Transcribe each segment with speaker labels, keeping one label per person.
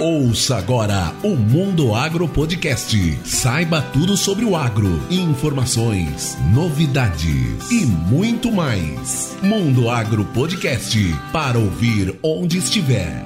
Speaker 1: Ouça agora o Mundo Agro Podcast. Saiba tudo sobre o agro, informações, novidades e muito mais. Mundo Agro Podcast para ouvir onde estiver.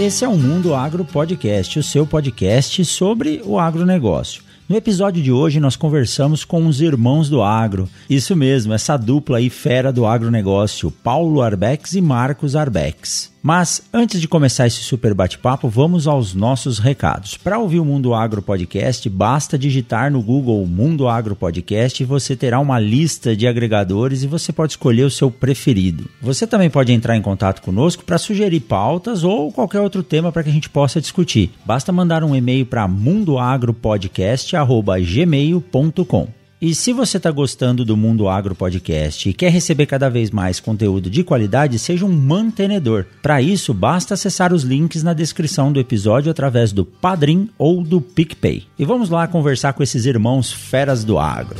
Speaker 2: Esse é o Mundo Agro Podcast, o seu podcast sobre o agronegócio. No episódio de hoje nós conversamos com os irmãos do agro. Isso mesmo, essa dupla aí fera do agronegócio, Paulo Arbex e Marcos Arbex. Mas antes de começar esse super bate-papo, vamos aos nossos recados. Para ouvir o Mundo Agro Podcast, basta digitar no Google Mundo Agro Podcast e você terá uma lista de agregadores e você pode escolher o seu preferido. Você também pode entrar em contato conosco para sugerir pautas ou qualquer outro tema para que a gente possa discutir. Basta mandar um e-mail para mundoagropodcast@gmail.com. E se você está gostando do Mundo Agro Podcast e quer receber cada vez mais conteúdo de qualidade, seja um mantenedor. Para isso, basta acessar os links na descrição do episódio através do Padrim ou do PicPay. E vamos lá conversar com esses irmãos feras do agro.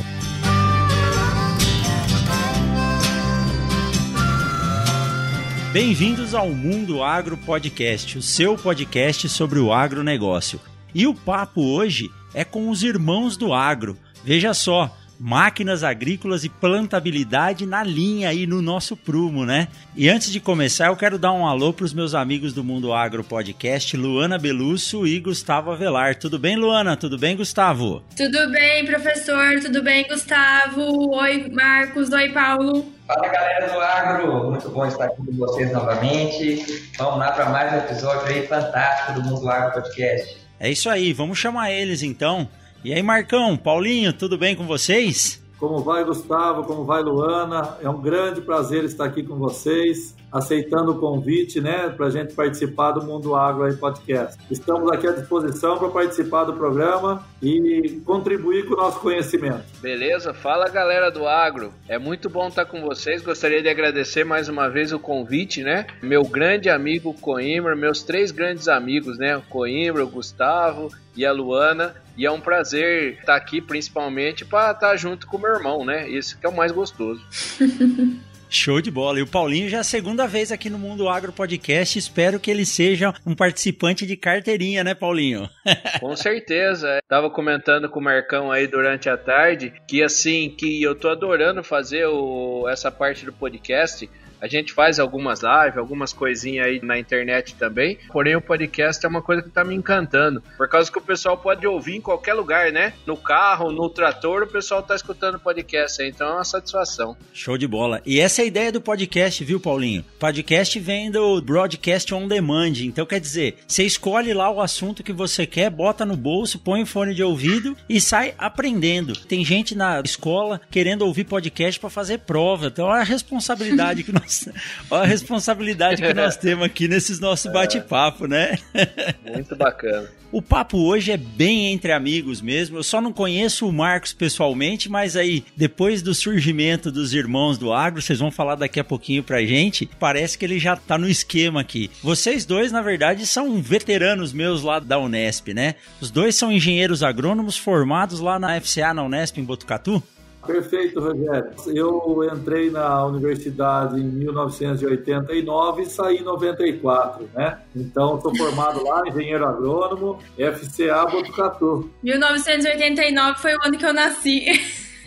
Speaker 2: Bem-vindos ao Mundo Agro Podcast, o seu podcast sobre o agronegócio. E o papo hoje é com os irmãos do agro. Veja só, máquinas agrícolas e plantabilidade na linha aí no nosso prumo, né? E antes de começar, eu quero dar um alô para os meus amigos do Mundo Agro Podcast, Luana Belusso e Gustavo Avelar. Tudo bem, Luana? Tudo bem, Gustavo?
Speaker 3: Tudo bem, professor. Tudo bem, Gustavo? Oi, Marcos. Oi, Paulo.
Speaker 4: Fala galera do Agro, muito bom estar aqui com vocês novamente. Vamos lá para mais um episódio aí fantástico do Mundo Agro Podcast.
Speaker 2: É isso aí, vamos chamar eles então. E aí, Marcão, Paulinho, tudo bem com vocês?
Speaker 5: Como vai, Gustavo? Como vai, Luana? É um grande prazer estar aqui com vocês, aceitando o convite, né, para a gente participar do Mundo Agro aí Podcast. Estamos aqui à disposição para participar do programa e contribuir com o nosso conhecimento.
Speaker 6: Beleza? Fala, galera do Agro. É muito bom estar com vocês. Gostaria de agradecer mais uma vez o convite, né? Meu grande amigo Coimbra, meus três grandes amigos, né? O Coimbra, o Gustavo e a Luana. E é um prazer estar aqui, principalmente, para estar junto com o meu irmão, né? Esse que é o mais gostoso.
Speaker 2: Show de bola. E o Paulinho já é a segunda vez aqui no Mundo Agro Podcast. Espero que ele seja um participante de carteirinha, né, Paulinho?
Speaker 6: Com certeza. Tava comentando com o Marcão aí durante a tarde que assim, que eu tô adorando fazer o, essa parte do podcast a gente faz algumas lives, algumas coisinhas aí na internet também. Porém, o podcast é uma coisa que tá me encantando. Por causa que o pessoal pode ouvir em qualquer lugar, né? No carro, no trator, o pessoal tá escutando podcast aí. Então é uma satisfação.
Speaker 2: Show de bola. E essa é a ideia do podcast, viu, Paulinho? Podcast vem do broadcast on demand. Então quer dizer, você escolhe lá o assunto que você quer, bota no bolso, põe o fone de ouvido e sai aprendendo. Tem gente na escola querendo ouvir podcast para fazer prova. Então olha a responsabilidade que nós Olha a responsabilidade que nós temos aqui nesses nossos bate-papo, né?
Speaker 6: Muito bacana.
Speaker 2: O papo hoje é bem entre amigos mesmo. Eu só não conheço o Marcos pessoalmente, mas aí, depois do surgimento dos irmãos do agro, vocês vão falar daqui a pouquinho pra gente. Parece que ele já tá no esquema aqui. Vocês dois, na verdade, são veteranos meus lá da Unesp, né? Os dois são engenheiros agrônomos formados lá na FCA, na Unesp, em Botucatu.
Speaker 5: Perfeito, Rogério. Eu entrei na universidade em 1989 e saí em 94, né? Então, sou formado lá, engenheiro agrônomo, FCA Botucatu.
Speaker 3: 1989 foi o ano que eu nasci.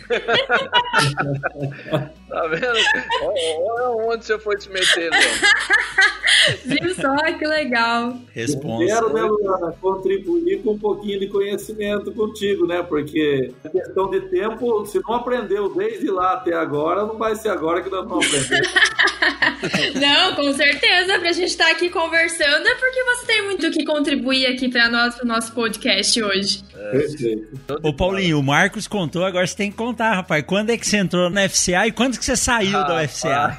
Speaker 6: Tá vendo? Olha onde você foi se meter,
Speaker 3: Viu só que legal.
Speaker 5: Responsa. Quero, né, Luana, contribuir com um pouquinho de conhecimento contigo, né? Porque a questão de tempo, se não aprendeu desde lá até agora, não vai ser agora que nós vamos aprender.
Speaker 3: não, com certeza. Pra gente estar tá aqui conversando é porque você tem muito que contribuir aqui para nós, pro nosso podcast hoje.
Speaker 5: É. Perfeito.
Speaker 2: Ô, Paulinho, o Marcos contou, agora você tem que contar, rapaz. Quando é que você entrou na FCA e quando que você saiu ah, da UFCA?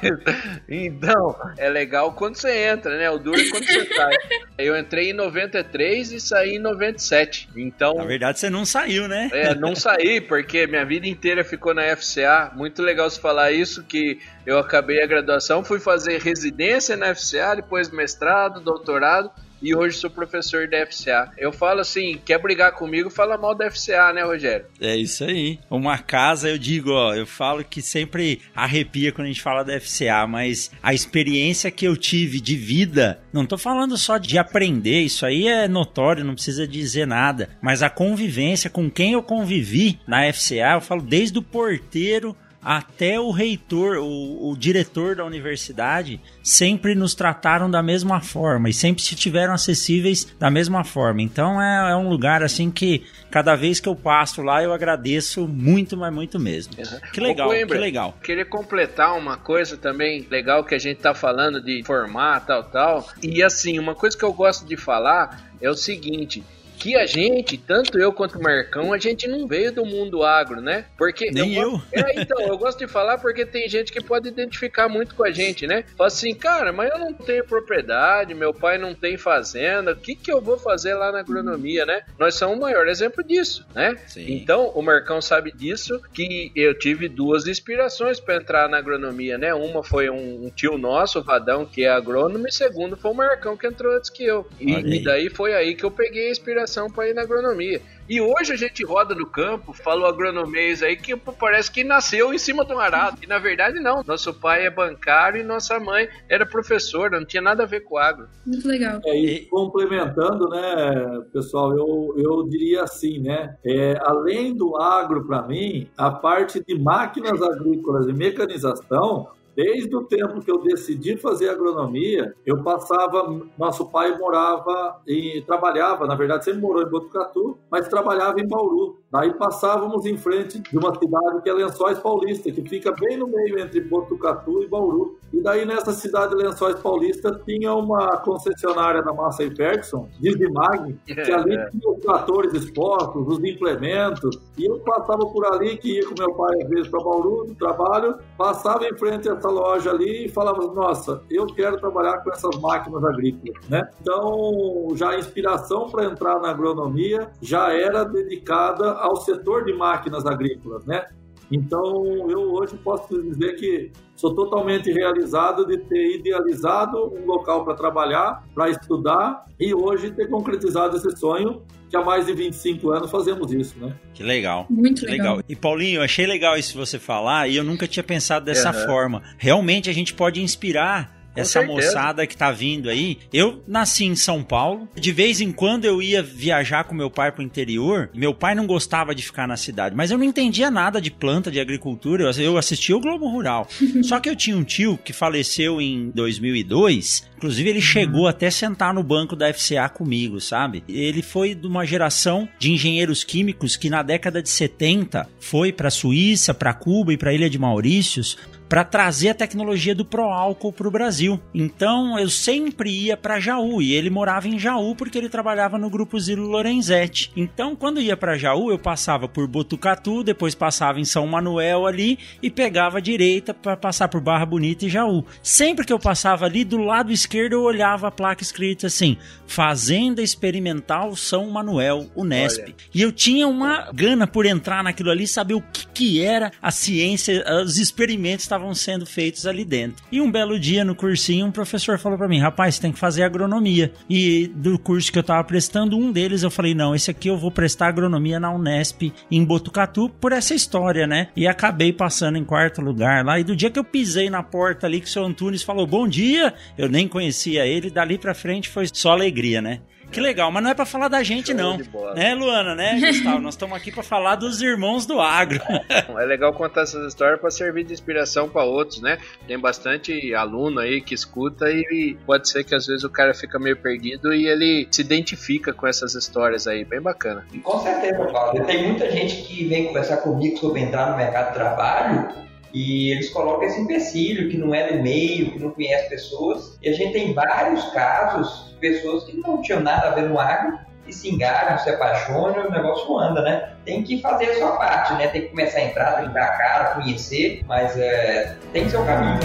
Speaker 6: Então, é legal quando você entra, né? O duro é quando você sai. Eu entrei em 93 e saí em 97. Então.
Speaker 2: Na verdade, você não saiu, né?
Speaker 6: É, não saí, porque minha vida inteira ficou na FCA. Muito legal você falar isso, que eu acabei a graduação, fui fazer residência na FCA, depois mestrado, doutorado e hoje sou professor da FCA. Eu falo assim, quer brigar comigo, fala mal da FCA, né, Rogério?
Speaker 2: É isso aí. Uma casa, eu digo, ó, eu falo que sempre arrepia quando a gente fala da FCA, mas a experiência que eu tive de vida, não tô falando só de aprender, isso aí é notório, não precisa dizer nada, mas a convivência com quem eu convivi na FCA, eu falo desde o porteiro até o reitor, o, o, diretor da universidade, sempre nos trataram da mesma forma e sempre se tiveram acessíveis da mesma forma. Então é, é um lugar assim que cada vez que eu passo lá eu agradeço muito, mas muito mesmo. Uhum. Que legal, Coimbra, que legal.
Speaker 6: Queria completar uma coisa também legal que a gente tá falando de formar, tal, tal. E assim, uma coisa que eu gosto de falar é o seguinte: que a gente, tanto eu quanto o Marcão, a gente não veio do mundo agro, né? Porque
Speaker 2: Nem eu.
Speaker 6: eu. É, então, eu gosto de falar porque tem gente que pode identificar muito com a gente, né? Fala assim, cara, mas eu não tenho propriedade, meu pai não tem fazenda, o que que eu vou fazer lá na agronomia, né? Nós somos o maior exemplo disso, né? Sim. Então, o Marcão sabe disso, que eu tive duas inspirações para entrar na agronomia, né? Uma foi um, um, tio nosso, o Vadão, que é agrônomo, e segundo foi o Marcão, que entrou antes que eu. E, e daí foi aí que eu peguei a inspiração para ir na agronomia. E hoje a gente roda no campo, falou agronomês aí, que parece que nasceu em cima de um arado. E na verdade não. Nosso pai é bancário e nossa mãe era professora, não tinha nada a ver com agro.
Speaker 3: Muito legal.
Speaker 5: É, e complementando, né, pessoal, eu, eu diria assim, né? É, além do agro, para mim, a parte de máquinas agrícolas e mecanização Desde o tempo que eu decidi fazer agronomia, eu passava. Nosso pai morava e trabalhava, na verdade, sempre morou em Botucatu, mas trabalhava em Bauru. Daí passávamos em frente de uma cidade que é Lençóis Paulista, que fica bem no meio entre Botucatu e Bauru. E daí nessa cidade de Lençóis Paulista tinha uma concessionária da Massa Ferguson, Dizimag, que ali é. tinha os tratores expostos, os implementos. E eu passava por ali, que ia com meu pai às vezes para Bauru, no trabalho, passava em frente a essa loja ali e falava, nossa, eu quero trabalhar com essas máquinas agrícolas, né? Então, já a inspiração para entrar na agronomia já era dedicada ao setor de máquinas agrícolas, né? Então, eu hoje posso dizer que sou totalmente realizado de ter idealizado um local para trabalhar, para estudar e hoje ter concretizado esse sonho que há mais de 25 anos fazemos isso, né?
Speaker 2: Que legal.
Speaker 3: Muito legal. legal.
Speaker 2: E Paulinho, achei legal isso você falar e eu nunca tinha pensado dessa uhum. forma. Realmente a gente pode inspirar essa moçada que tá vindo aí. Eu nasci em São Paulo. De vez em quando eu ia viajar com meu pai pro interior. Meu pai não gostava de ficar na cidade, mas eu não entendia nada de planta, de agricultura. Eu assistia o Globo Rural. Só que eu tinha um tio que faleceu em 2002. Inclusive, ele chegou até sentar no banco da FCA comigo, sabe? Ele foi de uma geração de engenheiros químicos que na década de 70 foi para Suíça, para Cuba e para Ilha de Maurícios para trazer a tecnologia do álcool para o Brasil. Então eu sempre ia para Jaú e ele morava em Jaú porque ele trabalhava no grupo Zilo Lorenzetti. Então quando ia para Jaú eu passava por Botucatu, depois passava em São Manuel ali e pegava a direita para passar por Barra Bonita e Jaú. Sempre que eu passava ali do lado esquerdo eu olhava a placa escrita assim: Fazenda Experimental São Manuel, Unesp. Olha. E eu tinha uma gana por entrar naquilo ali, saber o que, que era a ciência, os experimentos estavam estavam sendo feitos ali dentro. E um belo dia no cursinho, um professor falou para mim: rapaz, você tem que fazer agronomia. E do curso que eu tava prestando, um deles eu falei: não, esse aqui eu vou prestar agronomia na Unesp em Botucatu por essa história, né? E acabei passando em quarto lugar lá. E do dia que eu pisei na porta ali, que o seu Antunes falou bom dia, eu nem conhecia ele, dali pra frente foi só alegria, né? Que legal, mas não é para falar da gente, Show não. Né, Luana, né, Gustavo? Nós estamos aqui para falar dos irmãos do agro.
Speaker 6: É legal contar essas histórias para servir de inspiração para outros, né? Tem bastante aluno aí que escuta e pode ser que às vezes o cara fica meio perdido e ele se identifica com essas histórias aí. Bem bacana.
Speaker 4: Com certeza, Paulo. Tem muita gente que vem conversar comigo sobre entrar no mercado de trabalho e eles colocam esse empecilho que não é do meio, que não conhece pessoas. E a gente tem vários casos pessoas que não tinham nada a ver no agro e se engajam, se apaixonam o negócio anda, né? Tem que fazer a sua parte, né? Tem que começar a entrar, tem que dar a cara, conhecer, mas é, tem o caminho?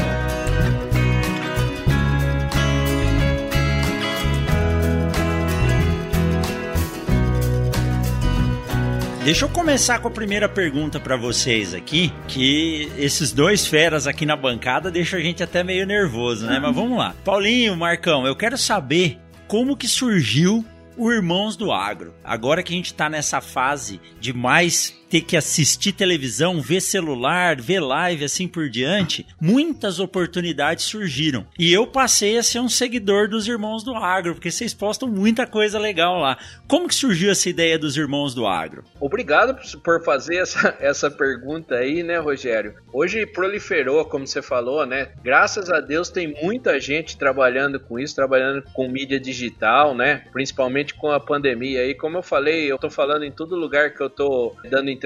Speaker 2: Deixa eu começar com a primeira pergunta para vocês aqui, que esses dois feras aqui na bancada deixam a gente até meio nervoso, né? Mas vamos lá. Paulinho, Marcão, eu quero saber como que surgiu o Irmãos do Agro. Agora que a gente está nessa fase de mais ter que assistir televisão, ver celular, ver live, assim por diante, muitas oportunidades surgiram. E eu passei a ser um seguidor dos Irmãos do Agro, porque vocês postam muita coisa legal lá. Como que surgiu essa ideia dos Irmãos do Agro?
Speaker 6: Obrigado por fazer essa, essa pergunta aí, né, Rogério? Hoje proliferou, como você falou, né? Graças a Deus tem muita gente trabalhando com isso, trabalhando com mídia digital, né? Principalmente com a pandemia aí. Como eu falei, eu tô falando em todo lugar que eu tô dando entrevista,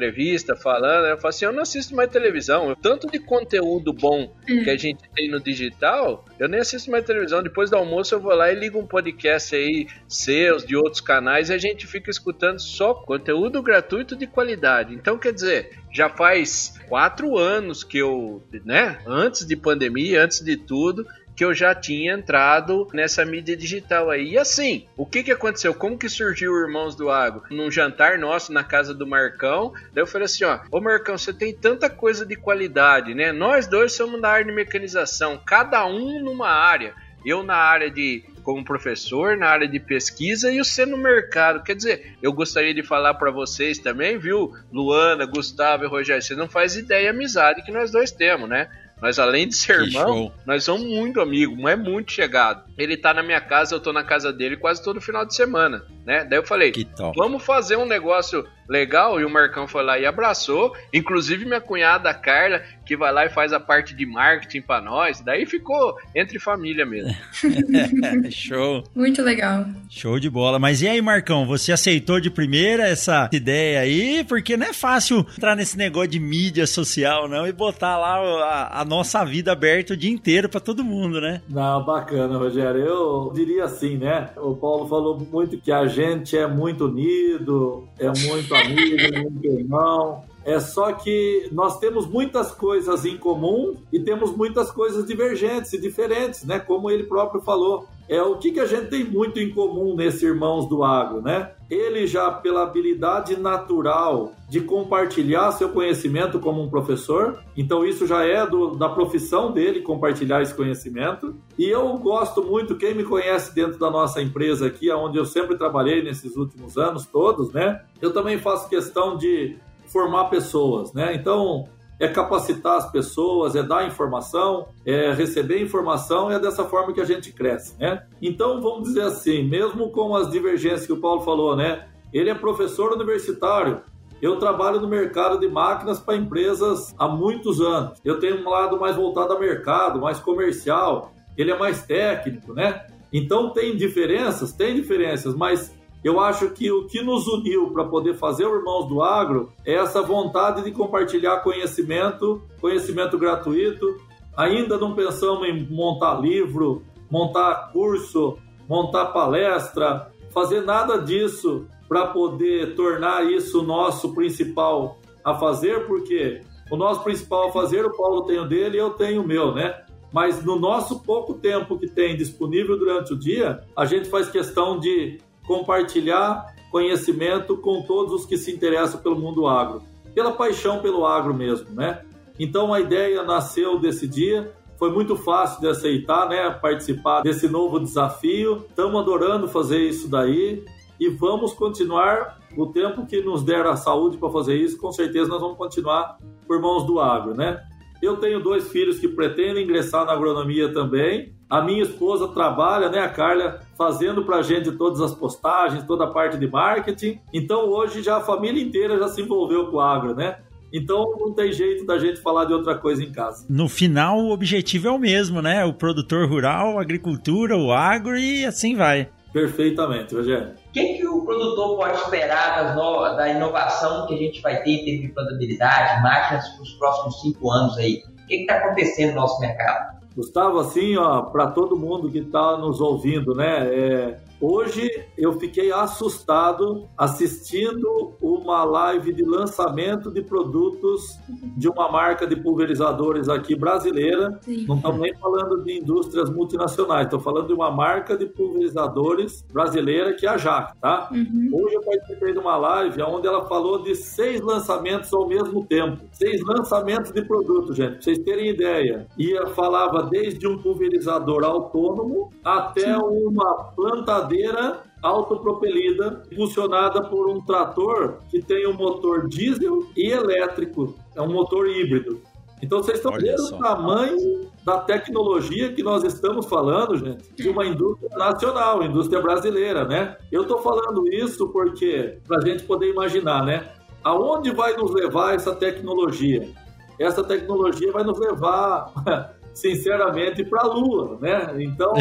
Speaker 6: falando, eu falo assim, eu não assisto mais televisão. Tanto de conteúdo bom hum. que a gente tem no digital, eu nem assisto mais televisão. Depois do almoço eu vou lá e ligo um podcast aí, seus, de outros canais, e a gente fica escutando só conteúdo gratuito de qualidade. Então, quer dizer, já faz quatro anos que eu, né, antes de pandemia, antes de tudo, que eu já tinha entrado nessa mídia digital aí. E assim, o que que aconteceu? Como que surgiu o Irmãos do Agro? Num jantar nosso na casa do Marcão, daí eu falei assim, ó, ô Marcão, você tem tanta coisa de qualidade, né? Nós dois somos da área de mecanização, cada um numa área. Eu na área de como professor, na área de pesquisa e você no mercado. Quer dizer, eu gostaria de falar para vocês também, viu, Luana, Gustavo e Rogério, vocês não fazem ideia a amizade que nós dois temos, né? Nós, além de ser que irmão, show. nós somos muito amigos, não é muito chegado. Ele tá na minha casa, eu tô na casa dele quase todo final de semana, né? Daí eu falei, vamos fazer um negócio legal. E o Marcão foi lá e abraçou. Inclusive minha cunhada Carla, que vai lá e faz a parte de marketing para nós. Daí ficou entre família mesmo.
Speaker 2: Show.
Speaker 3: Muito legal.
Speaker 2: Show de bola. Mas e aí, Marcão, você aceitou de primeira essa ideia aí? Porque não é fácil entrar nesse negócio de mídia social, não, e botar lá a, a nossa vida aberta o dia inteiro para todo mundo, né?
Speaker 5: Não, bacana, Rogério. Eu diria assim, né? O Paulo falou muito que a gente é muito unido, é muito amigo, muito irmão. É só que nós temos muitas coisas em comum e temos muitas coisas divergentes e diferentes, né? Como ele próprio falou. É o que, que a gente tem muito em comum nesse Irmãos do Agro, né? Ele já pela habilidade natural de compartilhar seu conhecimento como um professor, então isso já é do, da profissão dele compartilhar esse conhecimento. E eu gosto muito, quem me conhece dentro da nossa empresa aqui, onde eu sempre trabalhei nesses últimos anos todos, né? Eu também faço questão de formar pessoas, né? Então, é capacitar as pessoas, é dar informação, é receber informação, é dessa forma que a gente cresce, né? Então, vamos dizer assim, mesmo com as divergências que o Paulo falou, né? Ele é professor universitário, eu trabalho no mercado de máquinas para empresas há muitos anos. Eu tenho um lado mais voltado a mercado, mais comercial. Ele é mais técnico, né? Então tem diferenças, tem diferenças, mas eu acho que o que nos uniu para poder fazer o Irmãos do Agro é essa vontade de compartilhar conhecimento, conhecimento gratuito. Ainda não pensamos em montar livro, montar curso, montar palestra, fazer nada disso para poder tornar isso nosso principal a fazer, porque o nosso principal a fazer, o Paulo tem o dele e eu tenho o meu, né? Mas no nosso pouco tempo que tem disponível durante o dia, a gente faz questão de compartilhar conhecimento com todos os que se interessam pelo mundo agro, pela paixão pelo agro mesmo, né? Então a ideia nasceu desse dia, foi muito fácil de aceitar, né? Participar desse novo desafio. Estamos adorando fazer isso daí e vamos continuar o tempo que nos der a saúde para fazer isso. Com certeza nós vamos continuar por mãos do agro, né? Eu tenho dois filhos que pretendem ingressar na agronomia também a minha esposa trabalha, né, a Carla, fazendo para a gente todas as postagens, toda a parte de marketing. Então hoje já a família inteira já se envolveu com o agro, né? Então não tem jeito da gente falar de outra coisa em casa.
Speaker 2: No final, o objetivo é o mesmo, né? O produtor rural, a agricultura, o agro e assim vai.
Speaker 5: Perfeitamente, Rogério.
Speaker 4: O que, que o produtor pode esperar novas, da inovação que a gente vai ter em termos de plantabilidade, máquinas para os próximos cinco anos aí? O que está acontecendo no nosso mercado?
Speaker 5: Gustavo, assim, ó, para todo mundo que está nos ouvindo, né? É, Hoje eu fiquei assustado assistindo uma live de lançamento de produtos de uma marca de pulverizadores aqui brasileira. Sim. Não estamos nem falando de indústrias multinacionais, estou falando de uma marca de pulverizadores brasileira que é a Jac, tá? Uhum. Hoje eu participei de uma live onde ela falou de seis lançamentos ao mesmo tempo. Seis lançamentos de produtos, gente, para vocês terem ideia. E falava desde um pulverizador autônomo até Sim. uma plantadora escavadeira autopropelida, funcionada por um trator que tem um motor diesel e elétrico. É um motor híbrido. Então vocês estão vendo o tamanho da tecnologia que nós estamos falando, gente, de uma indústria nacional, indústria brasileira, né? Eu estou falando isso porque para a gente poder imaginar, né? Aonde vai nos levar essa tecnologia? Essa tecnologia vai nos levar sinceramente, para a Lua, né? Então,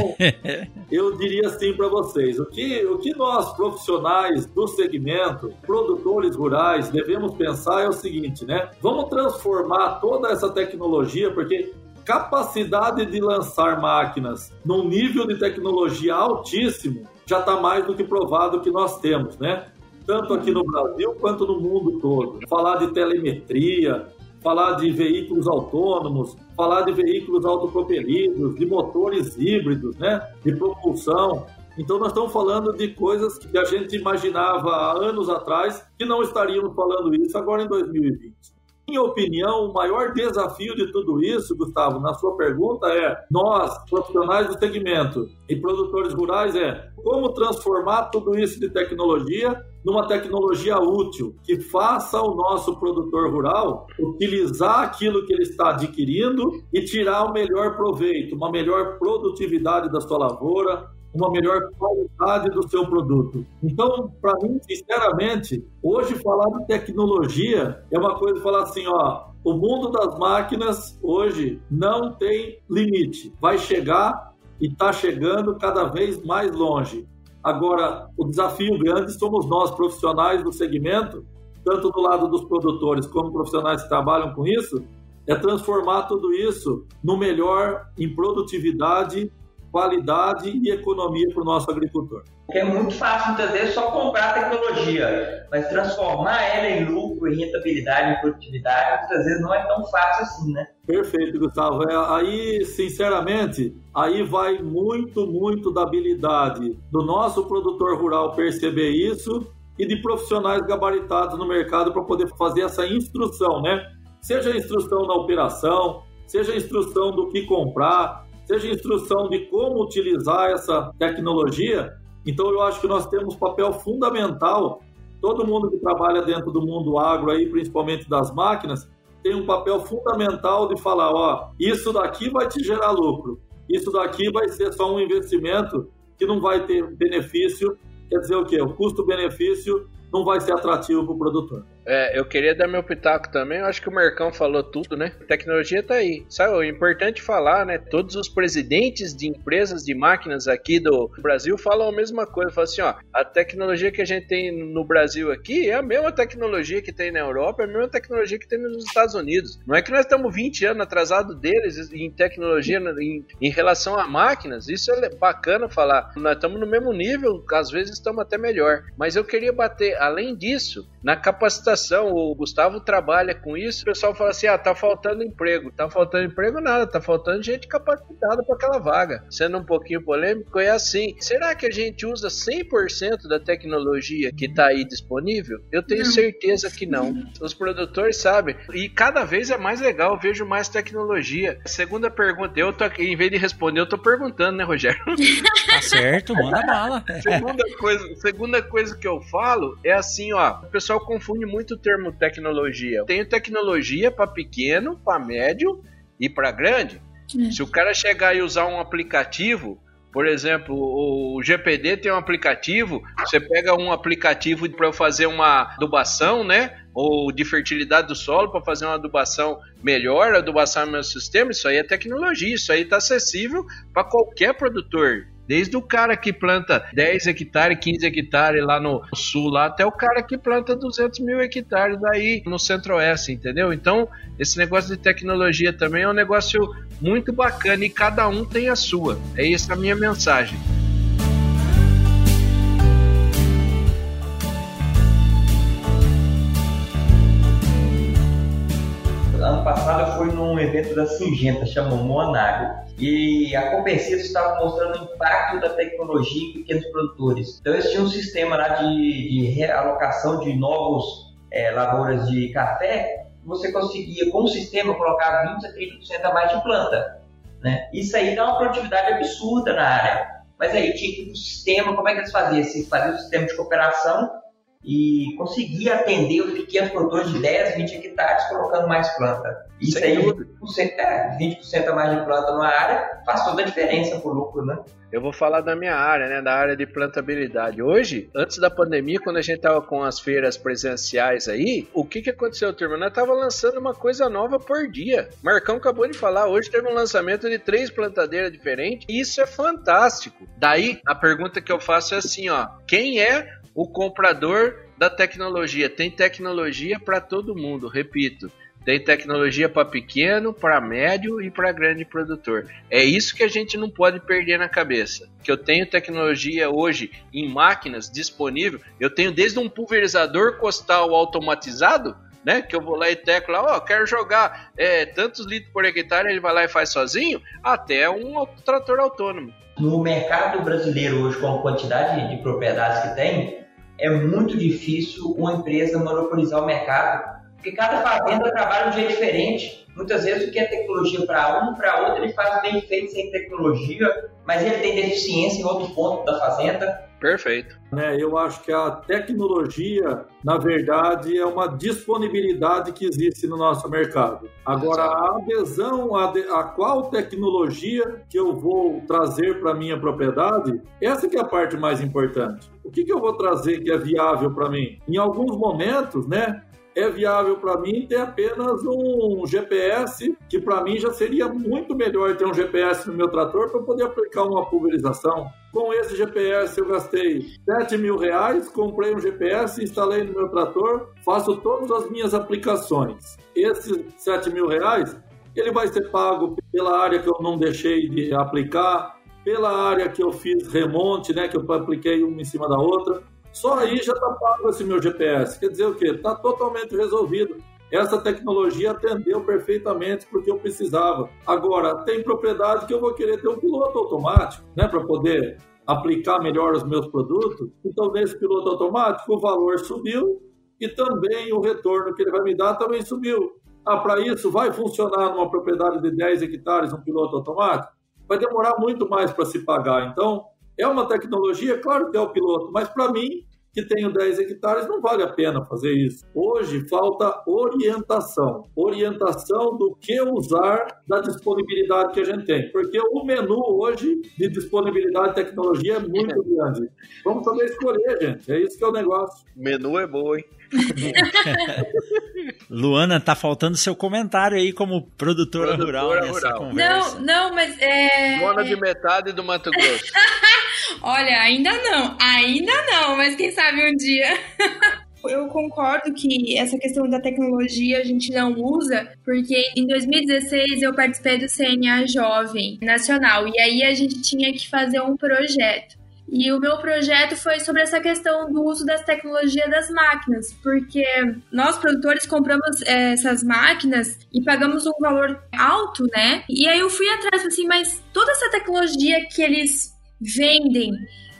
Speaker 5: eu diria assim para vocês: o que, o que nós, profissionais do segmento, produtores rurais, devemos pensar é o seguinte, né? Vamos transformar toda essa tecnologia, porque capacidade de lançar máquinas num nível de tecnologia altíssimo já está mais do que provado que nós temos, né? Tanto aqui no Brasil quanto no mundo todo. Falar de telemetria, falar de veículos autônomos, falar de veículos autopropelidos, de motores híbridos, né? de propulsão. Então, nós estamos falando de coisas que a gente imaginava há anos atrás que não estaríamos falando isso agora em 2020 minha opinião, o maior desafio de tudo isso, Gustavo, na sua pergunta é nós, profissionais do segmento e produtores rurais, é como transformar tudo isso de tecnologia numa tecnologia útil, que faça o nosso produtor rural utilizar aquilo que ele está adquirindo e tirar o melhor proveito, uma melhor produtividade da sua lavoura, uma melhor qualidade do seu produto. Então, para mim, sinceramente, hoje falar de tecnologia é uma coisa falar assim, ó, o mundo das máquinas hoje não tem limite. Vai chegar e está chegando cada vez mais longe. Agora, o desafio grande somos nós, profissionais do segmento, tanto do lado dos produtores como profissionais que trabalham com isso, é transformar tudo isso no melhor em produtividade qualidade e economia para o nosso agricultor.
Speaker 4: É muito fácil, muitas vezes, só comprar tecnologia, mas transformar ela em lucro, em rentabilidade, em produtividade, muitas vezes não é tão fácil assim, né?
Speaker 5: Perfeito, Gustavo. É, aí, sinceramente, aí vai muito, muito da habilidade do nosso produtor rural perceber isso e de profissionais gabaritados no mercado para poder fazer essa instrução, né? Seja a instrução na operação, seja a instrução do que comprar, seja instrução de como utilizar essa tecnologia. Então, eu acho que nós temos papel fundamental. Todo mundo que trabalha dentro do mundo agro, aí, principalmente das máquinas, tem um papel fundamental de falar: ó, isso daqui vai te gerar lucro, isso daqui vai ser só um investimento que não vai ter benefício. Quer dizer o quê? O custo-benefício não vai ser atrativo para o produtor.
Speaker 6: É, eu queria dar meu pitaco também. Eu acho que o Mercão falou tudo, né? A tecnologia tá aí. Sabe, o importante falar, né? Todos os presidentes de empresas de máquinas aqui do Brasil falam a mesma coisa. Falam assim, ó, a tecnologia que a gente tem no Brasil aqui é a mesma tecnologia que tem na Europa, é a mesma tecnologia que tem nos Estados Unidos. Não é que nós estamos 20 anos atrasados deles em tecnologia em, em relação a máquinas. Isso é bacana falar. Nós estamos no mesmo nível, às vezes estamos até melhor. Mas eu queria bater, além disso, na capacitação o Gustavo trabalha com isso, o pessoal fala assim: ah, tá faltando emprego. Tá faltando emprego nada, tá faltando gente capacitada para aquela vaga. Sendo um pouquinho polêmico, é assim. Será que a gente usa 100% da tecnologia que tá aí disponível? Eu tenho não. certeza que não. Os produtores sabem. E cada vez é mais legal, eu vejo mais tecnologia. Segunda pergunta, eu tô aqui, em vez de responder, eu tô perguntando, né, Rogério?
Speaker 2: Tá certo, manda bala.
Speaker 6: segunda coisa, segunda coisa que eu falo é assim, ó, o pessoal confunde muito muito o termo tecnologia. Tenho tecnologia para pequeno, para médio e para grande. É. Se o cara chegar e usar um aplicativo, por exemplo, o GPD tem um aplicativo, você pega um aplicativo para fazer uma adubação, né? Ou de fertilidade do solo para fazer uma adubação melhor, adubação no meu sistema, isso aí é tecnologia, isso aí está acessível para qualquer produtor. Desde o cara que planta 10 hectares, 15 hectares lá no sul, lá, até o cara que planta 200 mil hectares aí no centro-oeste, entendeu? Então, esse negócio de tecnologia também é um negócio muito bacana e cada um tem a sua. É essa a minha mensagem.
Speaker 4: Ano passado eu fui num evento da Singenta, chamou Monago e a Compensia estava mostrando o impacto da tecnologia em pequenos produtores. Então eles tinham um sistema lá de, de realocação de novos é, lavouras de café, você conseguia com o sistema colocar 20 a 30% a mais de planta. Né? Isso aí dá uma produtividade absurda na área. mas aí tinha que ir sistema, como é que eles faziam? Se fazia o sistema de cooperação e conseguia atender os pequenos produtores de 10, 20 hectares colocando mais planta. Isso Sem aí, 20%, é, 20% a mais de planta numa área faz toda a diferença pro lucro, né?
Speaker 6: Eu vou falar da minha área, né, da área de plantabilidade. Hoje, antes da pandemia, quando a gente tava com as feiras presenciais aí, o que que aconteceu, turma? Nós tava lançando uma coisa nova por dia. Marcão acabou de falar, hoje teve um lançamento de três plantadeiras diferentes. E isso é fantástico. Daí, a pergunta que eu faço é assim, ó, quem é o comprador da tecnologia. Tem tecnologia para todo mundo, repito. Tem tecnologia para pequeno, para médio e para grande produtor. É isso que a gente não pode perder na cabeça. Que eu tenho tecnologia hoje em máquinas disponível. Eu tenho desde um pulverizador costal automatizado, né? Que eu vou lá e teclo lá, ó, oh, quero jogar é, tantos litros por hectare, ele vai lá e faz sozinho, até um trator autônomo.
Speaker 4: No mercado brasileiro hoje, com a quantidade de propriedades que tem, é muito difícil uma empresa monopolizar o mercado, porque cada fazenda trabalha de um jeito diferente. Muitas vezes o que é tecnologia para um, para outro, ele faz bem feito sem tecnologia, mas ele tem deficiência em outro ponto da fazenda.
Speaker 6: Perfeito.
Speaker 5: É, eu acho que a tecnologia, na verdade, é uma disponibilidade que existe no nosso mercado. Agora, a adesão a, de, a qual tecnologia que eu vou trazer para minha propriedade, essa que é a parte mais importante. O que, que eu vou trazer que é viável para mim? Em alguns momentos, né, é viável para mim ter apenas um GPS, que para mim já seria muito melhor ter um GPS no meu trator para poder aplicar uma pulverização. Com esse GPS eu gastei 7 mil reais, comprei um GPS, instalei no meu trator, faço todas as minhas aplicações. Esses 7 mil reais, ele vai ser pago pela área que eu não deixei de aplicar, pela área que eu fiz remonte, né, que eu apliquei uma em cima da outra, só aí já está pago esse meu GPS. Quer dizer o quê? Está totalmente resolvido. Essa tecnologia atendeu perfeitamente para o que eu precisava. Agora, tem propriedade que eu vou querer ter um piloto automático, né, para poder aplicar melhor os meus produtos. Então, nesse piloto automático, o valor subiu e também o retorno que ele vai me dar também subiu. Ah, para isso, vai funcionar numa propriedade de 10 hectares um piloto automático? Vai demorar muito mais para se pagar. Então, é uma tecnologia, claro que é o piloto, mas para mim, que tenho 10 hectares, não vale a pena fazer isso. Hoje falta orientação. Orientação do que usar da disponibilidade que a gente tem. Porque o menu hoje de disponibilidade de tecnologia é muito grande. Vamos saber escolher, gente. É isso que é o negócio.
Speaker 6: O menu é bom, hein?
Speaker 2: Luana, tá faltando seu comentário aí como produtora, produtora rural nessa rural.
Speaker 3: conversa. Não, não, mas é.
Speaker 6: Luana de metade do Mato Grosso.
Speaker 3: Olha, ainda não, ainda não, mas quem sabe um dia. Eu concordo que essa questão da tecnologia a gente não usa, porque em 2016 eu participei do CNA Jovem Nacional e aí a gente tinha que fazer um projeto. E o meu projeto foi sobre essa questão do uso das tecnologias das máquinas, porque nós produtores compramos é, essas máquinas e pagamos um valor alto, né? E aí eu fui atrás assim, mas toda essa tecnologia que eles vendem,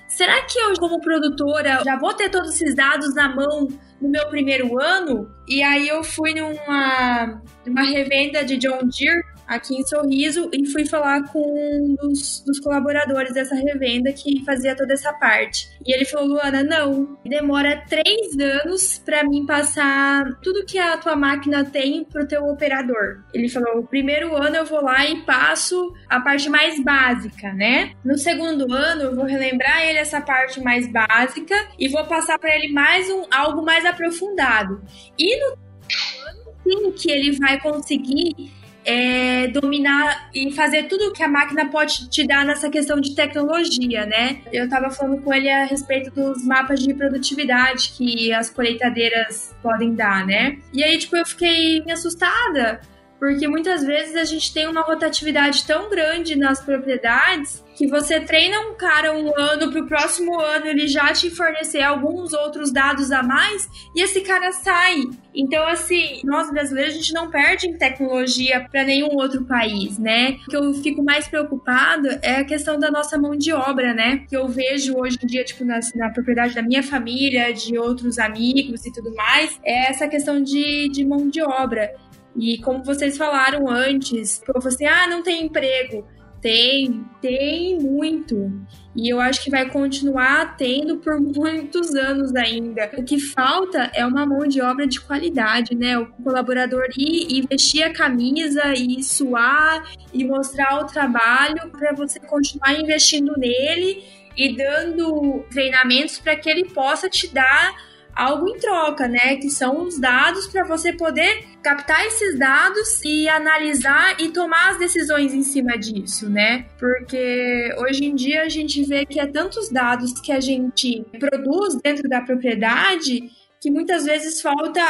Speaker 3: será que eu, como produtora, já vou ter todos esses dados na mão no meu primeiro ano? E aí eu fui numa, numa revenda de John Deere aqui em Sorriso e fui falar com um dos, dos colaboradores dessa revenda que fazia toda essa parte. E ele falou, Luana, não, demora três anos para mim passar tudo que a tua máquina tem pro teu operador. Ele falou, o primeiro ano eu vou lá e passo a parte mais básica, né? No segundo ano eu vou relembrar ele essa parte mais básica e vou passar para ele mais um algo mais aprofundado. E no ano sim que ele vai conseguir é, dominar e fazer tudo que a máquina pode te dar nessa questão de tecnologia, né? Eu estava falando com ele a respeito dos mapas de produtividade que as colheitadeiras podem dar, né? E aí, tipo, eu fiquei assustada, porque muitas vezes a gente tem uma rotatividade tão grande nas propriedades que você treina um cara um ano para o próximo ano ele já te fornecer alguns outros dados a mais e esse cara sai. Então, assim, nós brasileiros a gente não perde em tecnologia para nenhum outro país, né? O que eu fico mais preocupado é a questão da nossa mão de obra, né? Que eu vejo hoje em dia, tipo, na, na propriedade da minha família, de outros amigos e tudo mais, é essa questão de, de mão de obra. E como vocês falaram antes, eu falei assim, ah, não tem emprego. Tem, tem muito. E eu acho que vai continuar tendo por muitos anos ainda. O que falta é uma mão de obra de qualidade, né? O colaborador ir e vestir a camisa e suar e mostrar o trabalho para você continuar investindo nele e dando treinamentos para que ele possa te dar algo em troca, né? Que são os dados para você poder captar esses dados e analisar e tomar as decisões em cima disso, né? Porque hoje em dia a gente vê que é tantos dados que a gente produz dentro da propriedade que muitas vezes falta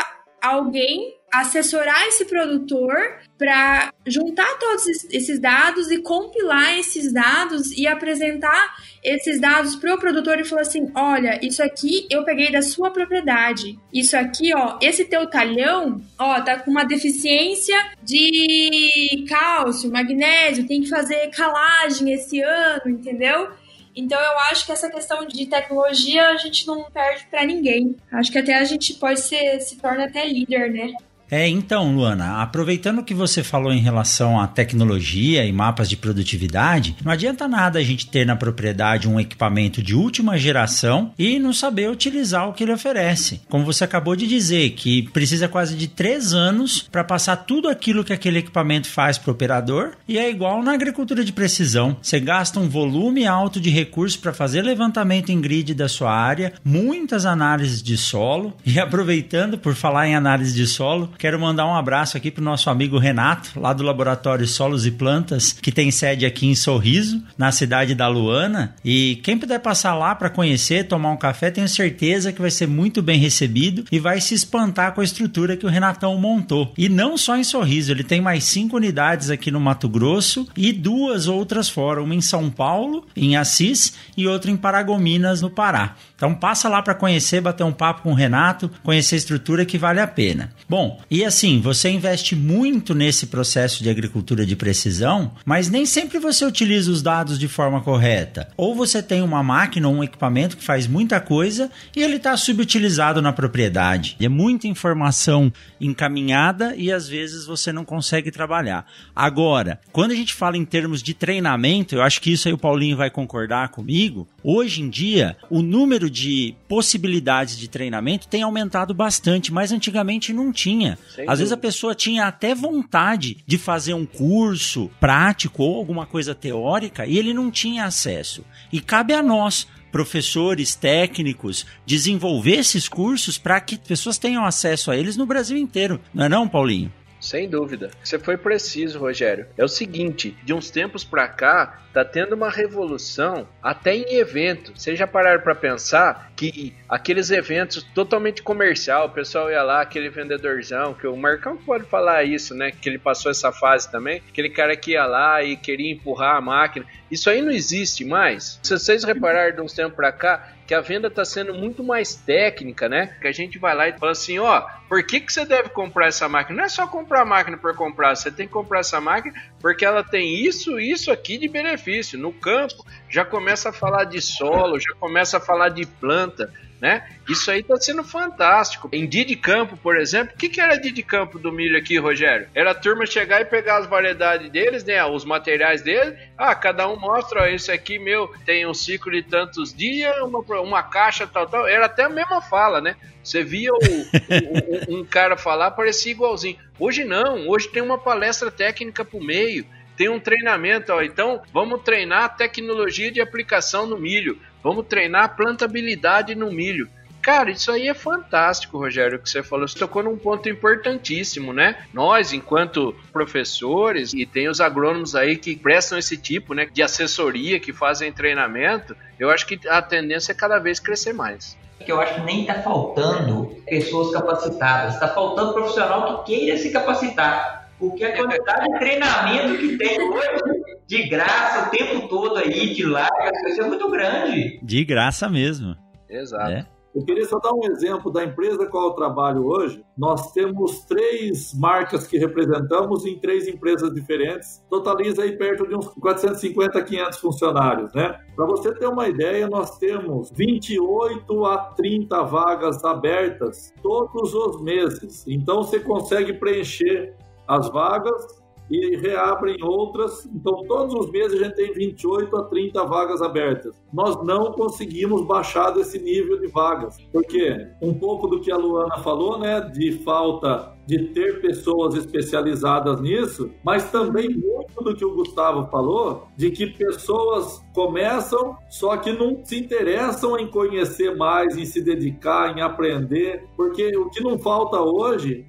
Speaker 3: alguém assessorar esse produtor para juntar todos esses dados e compilar esses dados e apresentar esses dados para o produtor e falar assim: olha, isso aqui eu peguei da sua propriedade. Isso aqui, ó, esse teu talhão, ó, tá com uma deficiência de cálcio, magnésio, tem que fazer calagem esse ano, entendeu? Então eu acho que essa questão de tecnologia a gente não perde para ninguém. Acho que até a gente pode ser, se torna até líder, né?
Speaker 2: É, então, Luana, aproveitando que você falou em relação à tecnologia e mapas de produtividade, não adianta nada a gente ter na propriedade um equipamento de última geração e não saber utilizar o que ele oferece. Como você acabou de dizer, que precisa quase de três anos para passar tudo aquilo que aquele equipamento faz para o operador, e é igual na agricultura de precisão. Você gasta um volume alto de recursos para fazer levantamento em grid da sua área, muitas análises de solo, e aproveitando por falar em análise de solo, Quero mandar um abraço aqui para o nosso amigo Renato, lá do Laboratório Solos e Plantas, que tem sede aqui em Sorriso, na cidade da Luana. E quem puder passar lá para conhecer, tomar um café, tenho certeza que vai ser muito bem recebido e vai se espantar com a estrutura que o Renatão montou. E não só em Sorriso, ele tem mais cinco unidades aqui no Mato Grosso e duas outras fora, uma em São Paulo, em Assis, e outra em Paragominas, no Pará. Então passa lá para conhecer, bater um papo com o Renato, conhecer a estrutura que vale a pena. Bom, e assim, você investe muito nesse processo de agricultura de precisão, mas nem sempre você utiliza os dados de forma correta. Ou você tem uma máquina ou um equipamento que faz muita coisa e ele está subutilizado na propriedade. É muita informação encaminhada e às vezes você não consegue trabalhar. Agora, quando a gente fala em termos de treinamento, eu acho que isso aí o Paulinho vai concordar comigo. Hoje em dia, o número número de possibilidades de treinamento tem aumentado bastante, mas antigamente não tinha. Sem Às dúvida. vezes a pessoa tinha até vontade de fazer um curso prático ou alguma coisa teórica e ele não tinha acesso. E cabe a nós, professores, técnicos, desenvolver esses cursos para que pessoas tenham acesso a eles no Brasil inteiro. Não é não, Paulinho?
Speaker 6: Sem dúvida. Você foi preciso, Rogério. É o seguinte, de uns tempos para cá, tá tendo uma revolução até em evento. Vocês já pararam para pensar que aqueles eventos totalmente comercial, o pessoal ia lá, aquele vendedorzão, que o Marcão pode falar isso, né? Que ele passou essa fase também, aquele cara que ia lá e queria empurrar a máquina. Isso aí não existe mais. Se vocês repararam de uns tempos para cá, que a venda está sendo muito mais técnica, né? Que a gente vai lá e fala assim, ó, por que, que você deve comprar essa máquina? Não é só comprar a máquina por comprar, você tem que comprar essa máquina porque ela tem isso, isso aqui de benefício. No campo já começa a falar de solo, já começa a falar de planta, né? Isso aí está sendo fantástico. Em dia de campo, por exemplo, o que, que era dia de campo do milho aqui, Rogério? Era a turma chegar e pegar as variedades deles, né? Os materiais deles. Ah, cada um mostra, ó, esse aqui meu tem um ciclo de tantos dias, uma, uma caixa tal, tal. Era até a mesma fala, né? Você via o, o, um, um cara falar, parecia igualzinho. Hoje não, hoje tem uma palestra técnica pro meio tem um treinamento, ó. Então, vamos treinar tecnologia de aplicação no milho. Vamos treinar plantabilidade no milho. Cara, isso aí é fantástico, Rogério, que você falou. Você tocou num ponto importantíssimo, né? Nós, enquanto professores, e tem os agrônomos aí que prestam esse tipo né, de assessoria, que fazem treinamento, eu acho que a tendência é cada vez crescer mais.
Speaker 4: Que eu acho que nem está faltando pessoas capacitadas, está faltando profissional que queira se capacitar. Porque a quantidade de treinamento que tem hoje, de graça, o tempo todo aí, de larga, isso é muito grande.
Speaker 2: De graça mesmo.
Speaker 6: Exato. É.
Speaker 5: Eu queria só dar um exemplo da empresa com qual eu trabalho hoje. Nós temos três marcas que representamos em três empresas diferentes. Totaliza aí perto de uns 450, 500 funcionários, né? Para você ter uma ideia, nós temos 28 a 30 vagas abertas todos os meses. Então você consegue preencher as vagas e reabrem outras. Então, todos os meses a gente tem 28 a 30 vagas abertas. Nós não conseguimos baixar desse nível de vagas, porque um pouco do que a Luana falou, né, de falta de ter pessoas especializadas nisso, mas também muito do que o Gustavo falou, de que pessoas começam, só que não se interessam em conhecer mais, em se dedicar, em aprender, porque o que não falta hoje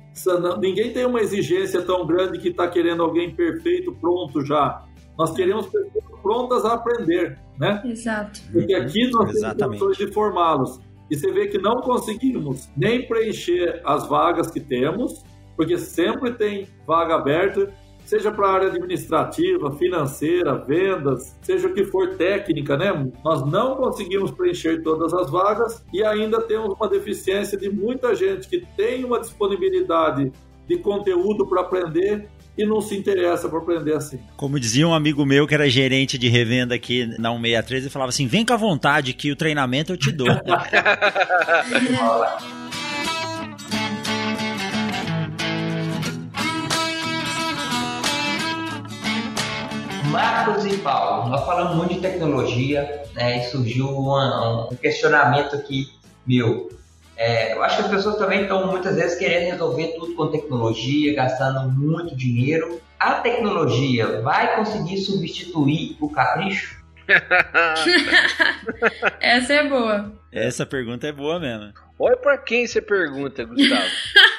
Speaker 5: ninguém tem uma exigência tão grande que está querendo alguém perfeito, pronto já. Nós queremos pessoas prontas a aprender, né?
Speaker 3: Exato.
Speaker 5: Porque aqui nós Exatamente. temos condições de formá-los. E você vê que não conseguimos nem preencher as vagas que temos, porque sempre tem vaga aberta, seja para a área administrativa, financeira, vendas, seja o que for técnica, né? Nós não conseguimos preencher todas as vagas e ainda temos uma deficiência de muita gente que tem uma disponibilidade de conteúdo para aprender e não se interessa por aprender assim.
Speaker 2: Como dizia um amigo meu que era gerente de revenda aqui na 163, ele falava assim: vem com a vontade que o treinamento eu te dou.
Speaker 4: Marcos e Paulo, nós falamos muito de tecnologia né, e surgiu uma, um questionamento aqui meu. É, eu acho que as pessoas também estão muitas vezes querendo resolver tudo com tecnologia, gastando muito dinheiro. A tecnologia vai conseguir substituir o capricho?
Speaker 3: Essa é boa.
Speaker 2: Essa pergunta é boa mesmo.
Speaker 6: Olha para quem você pergunta, Gustavo.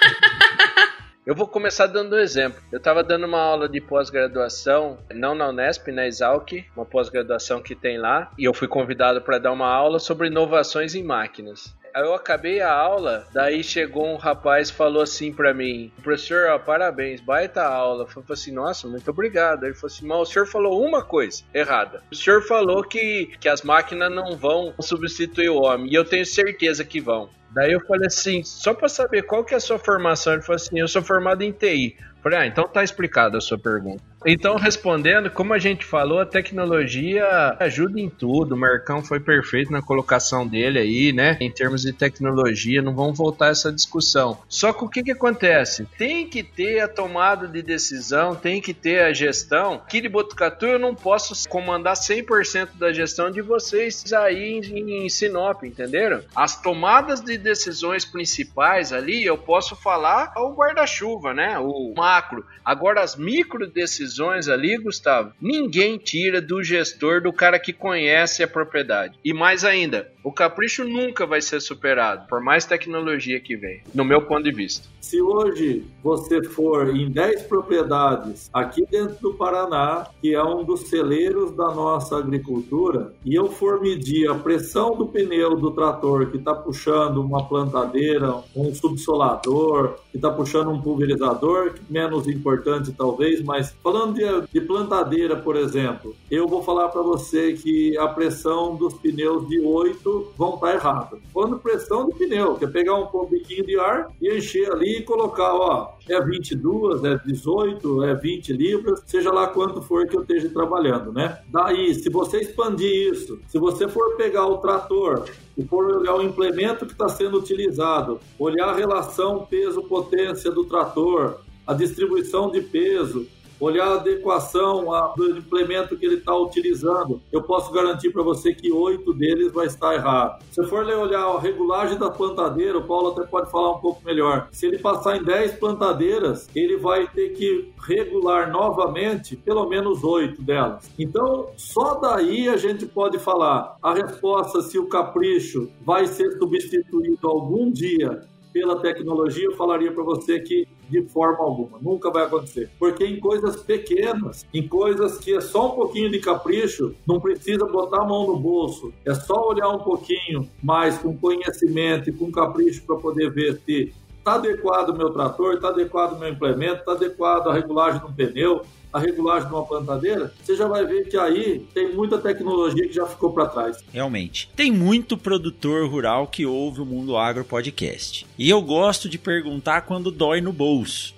Speaker 6: Eu vou começar dando um exemplo. Eu estava dando uma aula de pós-graduação, não na Unesp, na Exalc, uma pós-graduação que tem lá, e eu fui convidado para dar uma aula sobre inovações em máquinas. Eu acabei a aula, daí chegou um rapaz e falou assim para mim: Professor, ó, parabéns, baita aula. Eu falei assim: Nossa, muito obrigado. Ele falou assim: Mas o senhor falou uma coisa errada. O senhor falou que, que as máquinas não vão substituir o homem, e eu tenho certeza que vão. Daí eu falei assim, só para saber qual que é a sua formação, ele falou assim, eu sou formado em TI. Falei, ah, então tá explicada a sua pergunta. Então, respondendo, como a gente falou, a tecnologia ajuda em tudo. O Marcão foi perfeito na colocação dele aí, né? Em termos de tecnologia, não vamos voltar a essa discussão. Só que o que, que acontece? Tem que ter a tomada de decisão, tem que ter a gestão. Aqui de Botucatu eu não posso comandar 100% da gestão de vocês aí em, em Sinop, entenderam? As tomadas de decisões principais ali eu posso falar ao guarda-chuva, né? O macro. Agora, as micro decisões ali, Gustavo, ninguém tira do gestor, do cara que conhece a propriedade. E mais ainda, o capricho nunca vai ser superado, por mais tecnologia que vem, no meu ponto de vista.
Speaker 5: Se hoje você for em 10 propriedades aqui dentro do Paraná, que é um dos celeiros da nossa agricultura, e eu for medir a pressão do pneu do trator que está puxando uma plantadeira, um subsolador, que está puxando um pulverizador, menos importante talvez, mas falando de, de plantadeira, por exemplo, eu vou falar para você que a pressão dos pneus de 8 vão estar tá errada. Quando pressão do pneu, que é pegar um pouquinho de ar e encher ali e colocar, ó, é 22, é 18, é 20 libras, seja lá quanto for que eu esteja trabalhando, né? Daí, se você expandir isso, se você for pegar o trator e for olhar o implemento que está sendo utilizado, olhar a relação peso-potência do trator, a distribuição de peso, olhar a adequação do implemento que ele está utilizando, eu posso garantir para você que oito deles vai estar errado. Se for olhar a regulagem da plantadeira, o Paulo até pode falar um pouco melhor. Se ele passar em 10 plantadeiras, ele vai ter que regular novamente pelo menos oito delas. Então, só daí a gente pode falar a resposta se o capricho vai ser substituído algum dia pela tecnologia, eu falaria para você que de forma alguma, nunca vai acontecer. Porque em coisas pequenas, em coisas que é só um pouquinho de capricho, não precisa botar a mão no bolso, é só olhar um pouquinho mais com conhecimento e com capricho para poder ver se está adequado o meu trator, está adequado o meu implemento, está adequado a regulagem do pneu, a regulagem de uma plantadeira, você já vai ver que aí tem muita tecnologia que já ficou para trás.
Speaker 2: Realmente. Tem muito produtor rural que ouve o Mundo Agro Podcast. E eu gosto de perguntar quando dói no bolso.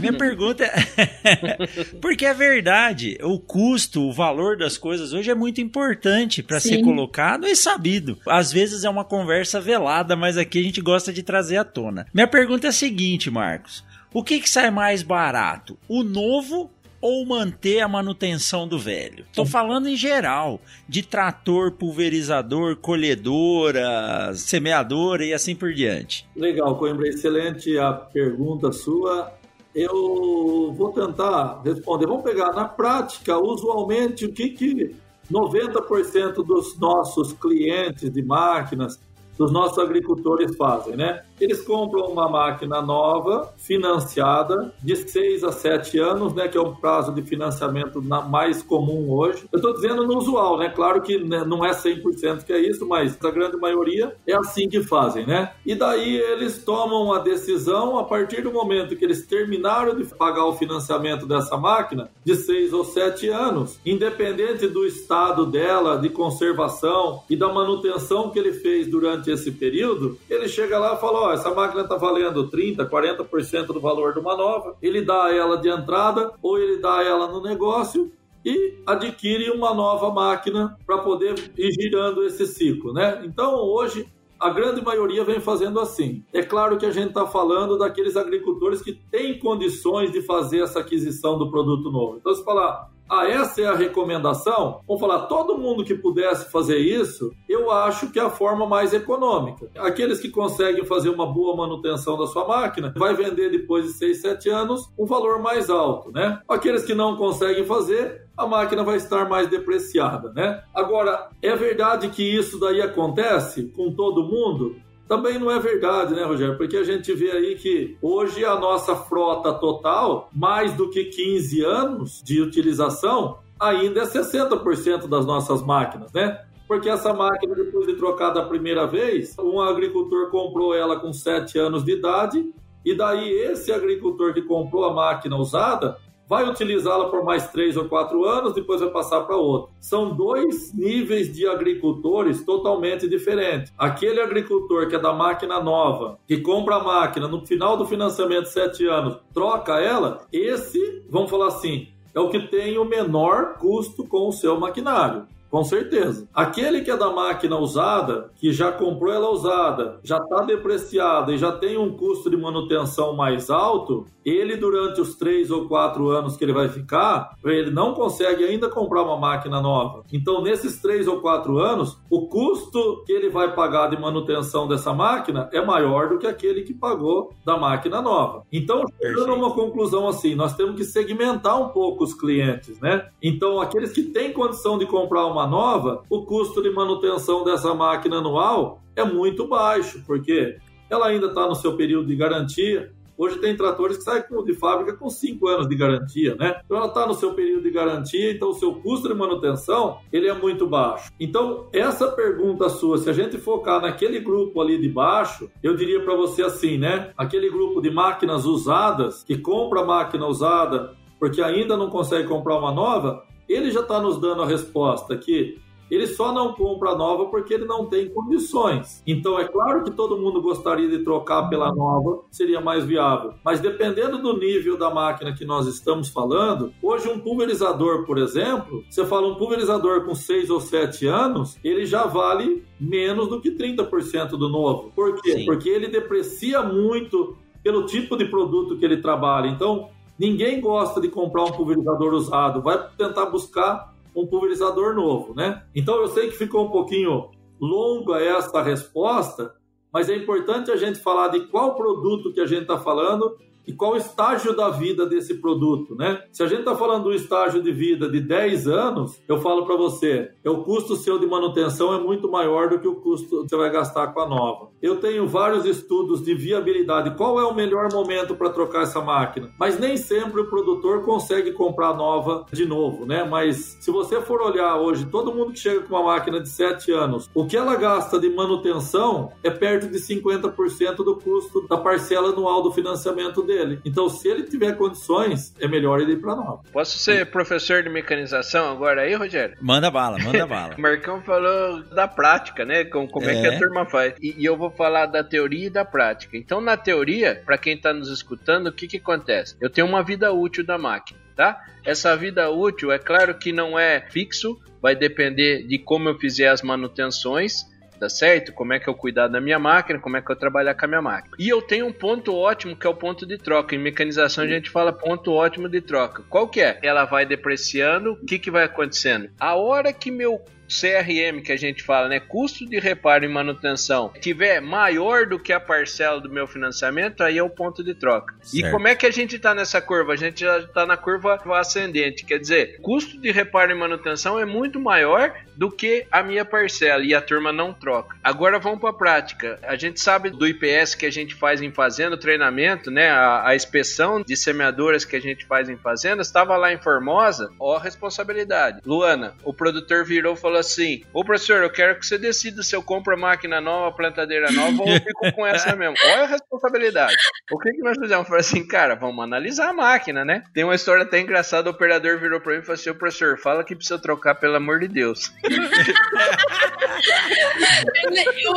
Speaker 2: Minha pergunta é. Porque é verdade, o custo, o valor das coisas hoje é muito importante para ser colocado e sabido. Às vezes é uma conversa velada, mas aqui a gente gosta de trazer à tona. Minha pergunta é a seguinte, Marcos: o que, que sai mais barato? O novo ou manter a manutenção do velho? Estou falando em geral, de trator, pulverizador, colhedora, semeadora e assim por diante.
Speaker 5: Legal, Coimbra, excelente a pergunta sua. Eu vou tentar responder. Vamos pegar na prática, usualmente, o que, que 90% dos nossos clientes de máquinas, dos nossos agricultores fazem, né? Eles compram uma máquina nova, financiada, de 6 a 7 anos, né, que é um prazo de financiamento mais comum hoje. Eu estou dizendo no usual, né? Claro que né, não é 100% que é isso, mas a grande maioria é assim que fazem, né? E daí eles tomam a decisão a partir do momento que eles terminaram de pagar o financiamento dessa máquina, de 6 ou 7 anos, independente do estado dela, de conservação e da manutenção que ele fez durante esse período, ele chega lá e fala: ó, essa máquina está valendo 30%, 40% do valor de uma nova, ele dá ela de entrada ou ele dá ela no negócio e adquire uma nova máquina para poder ir girando esse ciclo, né? Então, hoje, a grande maioria vem fazendo assim. É claro que a gente está falando daqueles agricultores que têm condições de fazer essa aquisição do produto novo. Então, se falar, ah, essa é a recomendação? Vamos falar, todo mundo que pudesse fazer isso, eu acho que é a forma mais econômica. Aqueles que conseguem fazer uma boa manutenção da sua máquina, vai vender depois de 6, 7 anos um valor mais alto, né? Aqueles que não conseguem fazer, a máquina vai estar mais depreciada, né? Agora, é verdade que isso daí acontece com todo mundo? Também não é verdade, né, Rogério? Porque a gente vê aí que hoje a nossa frota total, mais do que 15 anos de utilização, ainda é 60% das nossas máquinas, né? Porque essa máquina, depois de trocada a primeira vez, um agricultor comprou ela com 7 anos de idade, e daí esse agricultor que comprou a máquina usada vai utilizá-la por mais três ou quatro anos, depois vai passar para outro. São dois níveis de agricultores totalmente diferentes. Aquele agricultor que é da máquina nova, que compra a máquina no final do financiamento, sete anos, troca ela, esse, vamos falar assim, é o que tem o menor custo com o seu maquinário. Com certeza. Aquele que é da máquina usada, que já comprou ela usada, já está depreciada e já tem um custo de manutenção mais alto, ele durante os três ou quatro anos que ele vai ficar, ele não consegue ainda comprar uma máquina nova. Então, nesses três ou quatro anos, o custo que ele vai pagar de manutenção dessa máquina é maior do que aquele que pagou da máquina nova. Então, chegando a uma conclusão assim, nós temos que segmentar um pouco os clientes, né? Então, aqueles que têm condição de comprar uma nova, o custo de manutenção dessa máquina anual é muito baixo, porque ela ainda está no seu período de garantia. Hoje tem tratores que saem de fábrica com 5 anos de garantia, né? Então ela está no seu período de garantia, então o seu custo de manutenção ele é muito baixo. Então essa pergunta sua, se a gente focar naquele grupo ali de baixo, eu diria para você assim, né? Aquele grupo de máquinas usadas que compra máquina usada porque ainda não consegue comprar uma nova, ele já está nos dando a resposta que ele só não compra nova porque ele não tem condições. Então é claro que todo mundo gostaria de trocar pela nova, seria mais viável. Mas dependendo do nível da máquina que nós estamos falando, hoje um pulverizador, por exemplo, você fala um pulverizador com 6 ou 7 anos, ele já vale menos do que 30% do novo. Por quê? Sim. Porque ele deprecia muito pelo tipo de produto que ele trabalha. Então, Ninguém gosta de comprar um pulverizador usado, vai tentar buscar um pulverizador novo, né? Então eu sei que ficou um pouquinho longa essa resposta, mas é importante a gente falar de qual produto que a gente está falando e qual estágio da vida desse produto, né? Se a gente está falando do estágio de vida de 10 anos, eu falo para você, é o custo seu de manutenção é muito maior do que o custo que você vai gastar com a nova. Eu tenho vários estudos de viabilidade, qual é o melhor momento para trocar essa máquina, mas nem sempre o produtor consegue comprar nova de novo, né? Mas se você for olhar hoje, todo mundo que chega com uma máquina de 7 anos, o que ela gasta de manutenção é perto de 50% do custo da parcela anual do financiamento dele dele. Então, se ele tiver condições, é melhor ele ir para nova.
Speaker 6: Posso ser professor de mecanização agora aí, Rogério?
Speaker 2: Manda bala, manda bala.
Speaker 6: o Marcão falou da prática, né? Como, como é. é. que a é. turma faz. E, e, eu vou falar da teoria e da prática. Então, na teoria, para quem está nos escutando, o que, que acontece? Eu tenho uma vida útil da máquina. Tá? Essa vida útil, é claro que não é fixo, vai depender de como eu fizer as manutenções tá certo? Como é que eu cuidar da minha máquina, como é que eu trabalhar com a minha máquina. E eu tenho um ponto ótimo que é o ponto de troca. Em mecanização a gente fala ponto ótimo de troca. Qual que é? Ela vai depreciando, o que, que vai acontecendo? A hora que meu CRM que a gente fala, né, custo de reparo e manutenção, tiver maior do que a parcela do meu financiamento, aí é o ponto de troca. Certo. E como é que a gente está nessa curva? A gente já está na curva ascendente, quer dizer, custo de reparo e manutenção é muito maior do que a minha parcela e a turma não troca. Agora vamos para a prática. A gente sabe do IPS que a gente faz em fazenda, treinamento, né, a, a inspeção de semeadoras que a gente faz em fazenda, estava lá em Formosa, ó a responsabilidade. Luana, o produtor virou e falou assim: Ô professor, eu quero que você decida se eu compro máquina nova, plantadeira nova ou eu fico com essa mesmo. Olha a responsabilidade. O que, que nós fizemos? Falei assim, cara, vamos analisar a máquina, né? Tem uma história até engraçada: o operador virou pra mim e falou assim: Ô professor, fala que precisa trocar, pelo amor de Deus.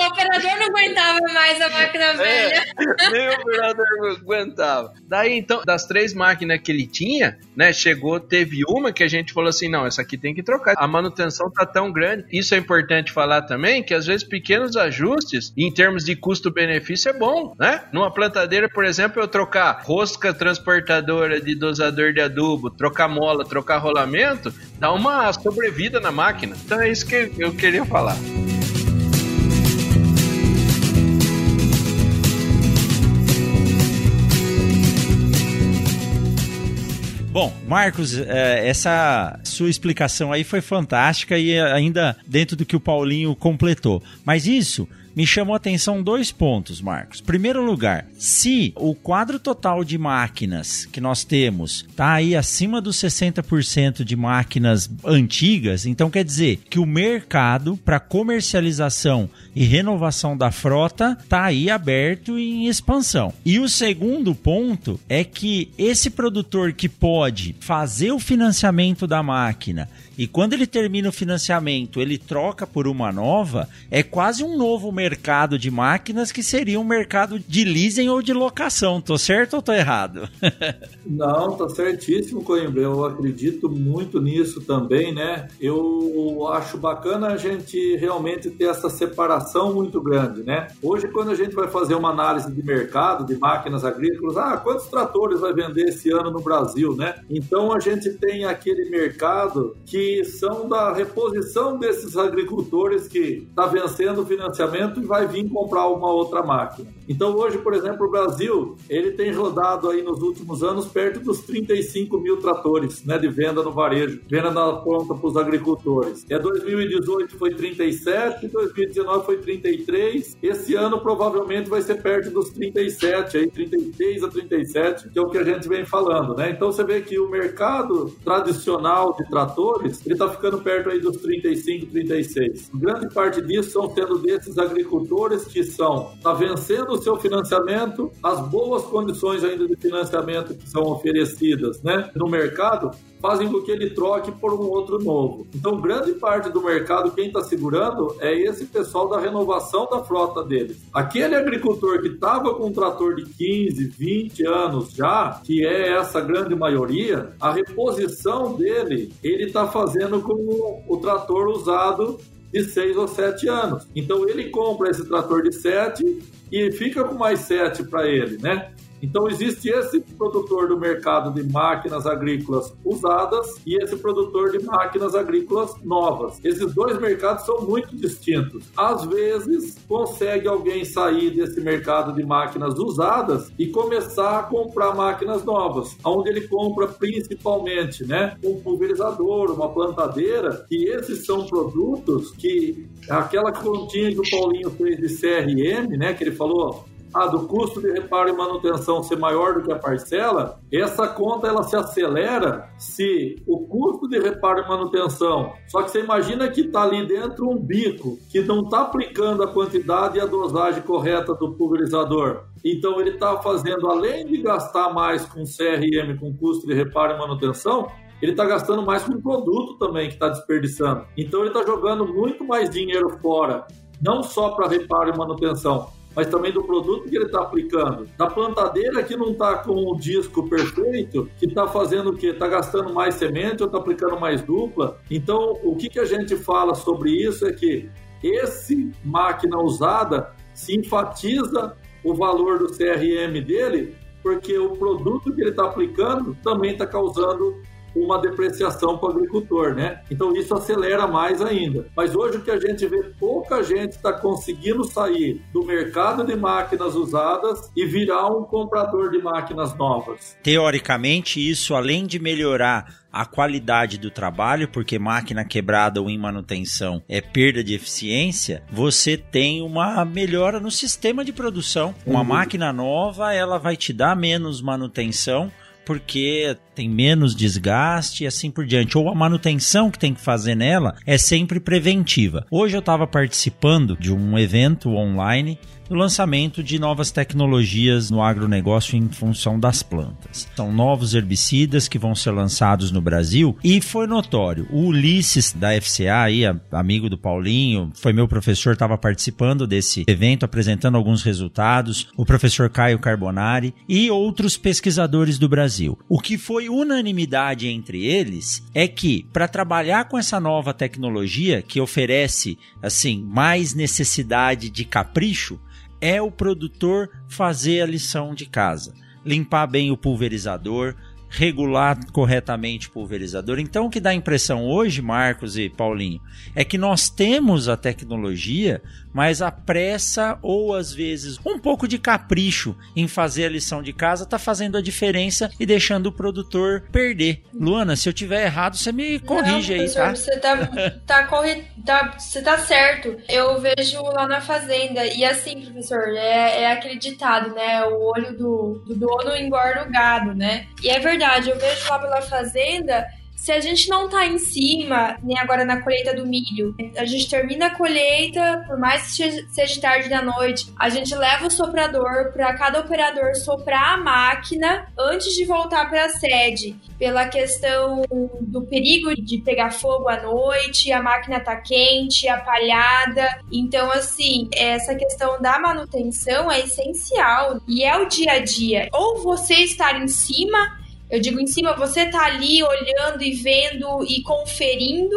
Speaker 3: o operador não aguentava mais a máquina é, velha.
Speaker 6: É, nem o operador não aguentava. Daí então, das três máquinas que ele tinha, né, chegou, teve uma que a gente falou assim: não, essa aqui tem que trocar. A manutenção tá tão grande. Isso é importante falar também, que às vezes pequenos ajustes em termos de custo-benefício é bom, né? Numa plantadeira, por exemplo, eu trocar rosca transportadora de dosador de adubo, trocar mola, trocar rolamento, dá uma sobrevida na máquina. Então é isso que eu queria falar.
Speaker 2: Bom, Marcos, é, essa sua explicação aí foi fantástica e ainda dentro do que o Paulinho completou. Mas isso me chamou a atenção dois pontos, Marcos. Primeiro lugar, se o quadro total de máquinas que nós temos está aí acima dos 60% de máquinas antigas, então quer dizer que o mercado para comercialização e renovação da frota está aí aberto em expansão. E o segundo ponto é que esse produtor que pode fazer o financiamento da máquina e quando ele termina o financiamento, ele troca por uma nova, é quase um novo mercado de máquinas que seria um mercado de leasing ou de locação. Tô certo ou tô errado?
Speaker 5: Não, tá certíssimo, Coimbra. Eu acredito muito nisso também, né? Eu acho bacana a gente realmente ter essa separação muito grande, né? Hoje, quando a gente vai fazer uma análise de mercado de máquinas agrícolas, ah, quantos tratores vai vender esse ano no Brasil, né? Então a gente tem aquele mercado que são da reposição desses agricultores que está vencendo o financiamento e vai vir comprar uma outra máquina. Então hoje, por exemplo, o Brasil ele tem rodado aí nos últimos anos perto dos 35 mil tratores né, de venda no varejo, venda na ponta para os agricultores. É 2018 foi 37, 2019 foi 33, esse ano provavelmente vai ser perto dos 37, aí 36 a 37, que é o que a gente vem falando, né? Então você vê que o mercado tradicional de tratores ele está ficando perto aí dos 35, 36. Grande parte disso são sendo desses agricultores que são tá vencendo o seu financiamento, as boas condições ainda de financiamento que são oferecidas, né, no mercado fazem com que ele troque por um outro novo. Então, grande parte do mercado, quem está segurando é esse pessoal da renovação da frota deles. Aquele agricultor que estava com um trator de 15, 20 anos já, que é essa grande maioria, a reposição dele, ele está fazendo com o trator usado de 6 ou 7 anos. Então, ele compra esse trator de 7 e fica com mais 7 para ele, né? Então, existe esse produtor do mercado de máquinas agrícolas usadas e esse produtor de máquinas agrícolas novas. Esses dois mercados são muito distintos. Às vezes, consegue alguém sair desse mercado de máquinas usadas e começar a comprar máquinas novas, onde ele compra principalmente né, um pulverizador, uma plantadeira, e esses são produtos que aquela continha que o Paulinho fez de CRM, né, que ele falou ah, do custo de reparo e manutenção ser maior do que a parcela, essa conta ela se acelera se o custo de reparo e manutenção. Só que você imagina que está ali dentro um bico que não está aplicando a quantidade e a dosagem correta do pulverizador. Então ele está fazendo, além de gastar mais com CRM, com custo de reparo e manutenção, ele está gastando mais com produto também que está desperdiçando. Então ele está jogando muito mais dinheiro fora, não só para reparo e manutenção, mas também do produto que ele está aplicando. Da plantadeira que não está com o disco perfeito, que está fazendo o quê? Está gastando mais semente ou está aplicando mais dupla. Então, o que, que a gente fala sobre isso é que esse máquina usada se enfatiza o valor do CRM dele, porque o produto que ele está aplicando também está causando uma depreciação para o agricultor, né? Então isso acelera mais ainda. Mas hoje o que a gente vê, pouca gente está conseguindo sair do mercado de máquinas usadas e virar um comprador de máquinas novas.
Speaker 2: Teoricamente, isso além de melhorar a qualidade do trabalho, porque máquina quebrada ou em manutenção é perda de eficiência, você tem uma melhora no sistema de produção. Uma uhum. máquina nova, ela vai te dar menos manutenção porque tem menos desgaste e assim por diante. Ou a manutenção que tem que fazer nela é sempre preventiva. Hoje eu estava participando de um evento online do lançamento de novas tecnologias no agronegócio em função das plantas. São novos herbicidas que vão ser lançados no Brasil e foi notório. O Ulisses da FCA, aí, amigo do Paulinho, foi meu professor, estava participando desse evento, apresentando alguns resultados. O professor Caio Carbonari e outros pesquisadores do Brasil. O que foi unanimidade entre eles é que para trabalhar com essa nova tecnologia que oferece assim mais necessidade de capricho, é o produtor fazer a lição de casa. Limpar bem o pulverizador, regular corretamente o pulverizador. Então, o que dá impressão hoje, Marcos e Paulinho, é que nós temos a tecnologia, mas a pressa ou às vezes um pouco de capricho em fazer a lição de casa está fazendo a diferença e deixando o produtor perder. Luana, se eu tiver errado, você me corrige
Speaker 3: Não,
Speaker 2: aí, tá?
Speaker 3: Você tá, tá, corre, tá, você tá certo. Eu vejo lá na fazenda e assim, professor, é, é aquele ditado, né? O olho do, do dono engorda o gado, né? E é verdade, eu vejo lá pela fazenda se a gente não tá em cima, nem agora na colheita do milho, a gente termina a colheita, por mais que seja tarde da noite, a gente leva o soprador para cada operador soprar a máquina antes de voltar para a sede, pela questão do perigo de pegar fogo à noite, a máquina tá quente, apalhada. Então, assim, essa questão da manutenção é essencial e é o dia a dia. Ou você estar em cima eu digo em cima, você tá ali olhando e vendo e conferindo,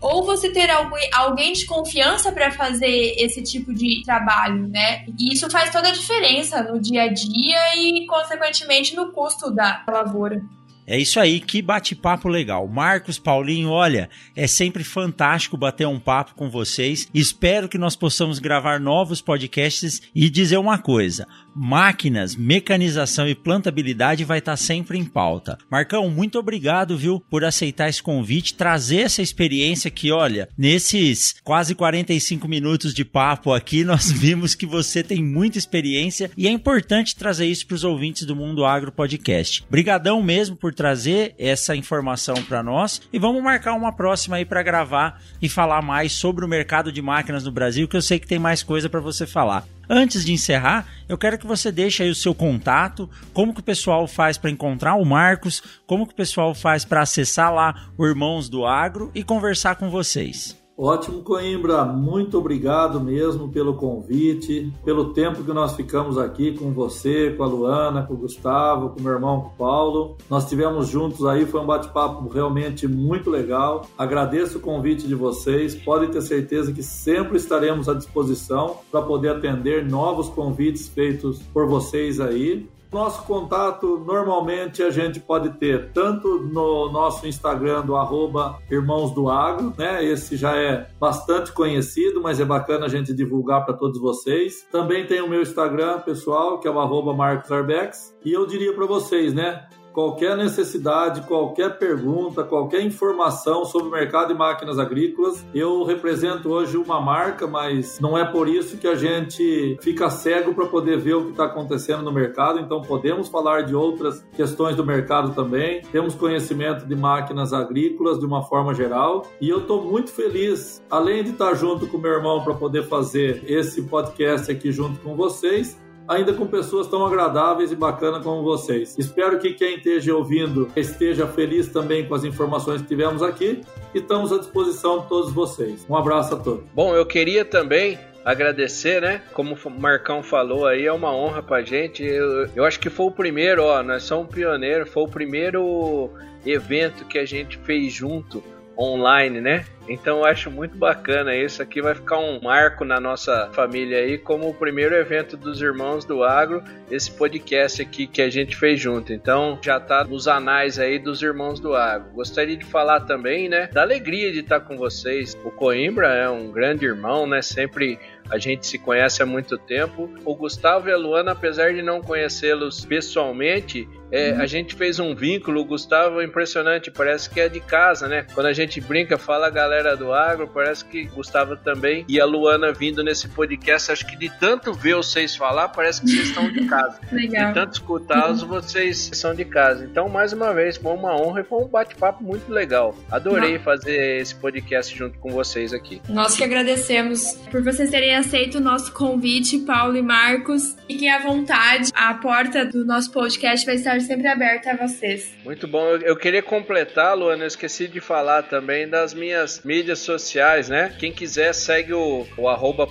Speaker 3: ou você ter alguém, de confiança para fazer esse tipo de trabalho, né? E isso faz toda a diferença no dia a dia e, consequentemente, no custo da lavoura.
Speaker 2: É isso aí, que bate-papo legal. Marcos, Paulinho, olha, é sempre fantástico bater um papo com vocês. Espero que nós possamos gravar novos podcasts e dizer uma coisa: máquinas, mecanização e plantabilidade vai estar sempre em pauta. Marcão, muito obrigado, viu, por aceitar esse convite, trazer essa experiência que, olha, nesses quase 45 minutos de papo aqui, nós vimos que você tem muita experiência e é importante trazer isso para os ouvintes do Mundo Agro Podcast. Brigadão mesmo por trazer essa informação para nós e vamos marcar uma próxima aí para gravar e falar mais sobre o mercado de máquinas no Brasil, que eu sei que tem mais coisa para você falar. Antes de encerrar, eu quero que você deixe aí o seu contato, como que o pessoal faz para encontrar o Marcos, como que o pessoal faz para acessar lá o Irmãos do Agro e conversar com vocês.
Speaker 5: Ótimo, Coimbra. Muito obrigado mesmo pelo convite, pelo tempo que nós ficamos aqui com você, com a Luana, com o Gustavo, com o meu irmão, com o Paulo. Nós tivemos juntos aí, foi um bate-papo realmente muito legal. Agradeço o convite de vocês. Podem ter certeza que sempre estaremos à disposição para poder atender novos convites feitos por vocês aí. Nosso contato normalmente a gente pode ter tanto no nosso Instagram do arroba Irmãos do Agro, né? Esse já é bastante conhecido, mas é bacana a gente divulgar para todos vocês. Também tem o meu Instagram pessoal, que é o arroba Marcos Arbex. E eu diria para vocês, né? Qualquer necessidade, qualquer pergunta, qualquer informação sobre o mercado de máquinas agrícolas. Eu represento hoje uma marca, mas não é por isso que a gente fica cego para poder ver o que está acontecendo no mercado. Então, podemos falar de outras questões do mercado também. Temos conhecimento de máquinas agrícolas de uma forma geral. E eu estou muito feliz, além de estar junto com meu irmão para poder fazer esse podcast aqui junto com vocês, ainda com pessoas tão agradáveis e bacanas como vocês. Espero que quem esteja ouvindo esteja feliz também com as informações que tivemos aqui e estamos à disposição de todos vocês. Um abraço a todos.
Speaker 6: Bom, eu queria também agradecer, né? Como o Marcão falou aí, é uma honra pra gente. Eu, eu acho que foi o primeiro, ó, nós somos pioneiros, foi o primeiro evento que a gente fez junto online, né? Então eu acho muito bacana isso aqui vai ficar um marco na nossa família aí como o primeiro evento dos irmãos do agro, esse podcast aqui que a gente fez junto. Então já tá nos anais aí dos irmãos do agro. Gostaria de falar também, né, da alegria de estar com vocês. O Coimbra é um grande irmão, né, sempre a gente se conhece há muito tempo. O Gustavo e a Luana, apesar de não conhecê-los pessoalmente, é, uhum. a gente fez um vínculo. O Gustavo é impressionante, parece que é de casa, né? Quando a gente brinca, fala a galera do agro, parece que Gustavo também. E a Luana vindo nesse podcast, acho que de tanto ver vocês falar, parece que vocês estão de casa.
Speaker 3: Legal.
Speaker 6: De tanto escutá-los, uhum. vocês são de casa. Então, mais uma vez, foi uma honra e foi um bate-papo muito legal. Adorei Não. fazer esse podcast junto com vocês aqui.
Speaker 3: Nós que agradecemos por vocês terem aceito o nosso convite, Paulo e Marcos. Fiquem à vontade, a porta do nosso podcast vai estar sempre aberta a vocês.
Speaker 6: Muito bom. Eu, queria completar, Luana, eu esqueci de falar também das minhas mídias sociais, né? Quem quiser segue o, o arroba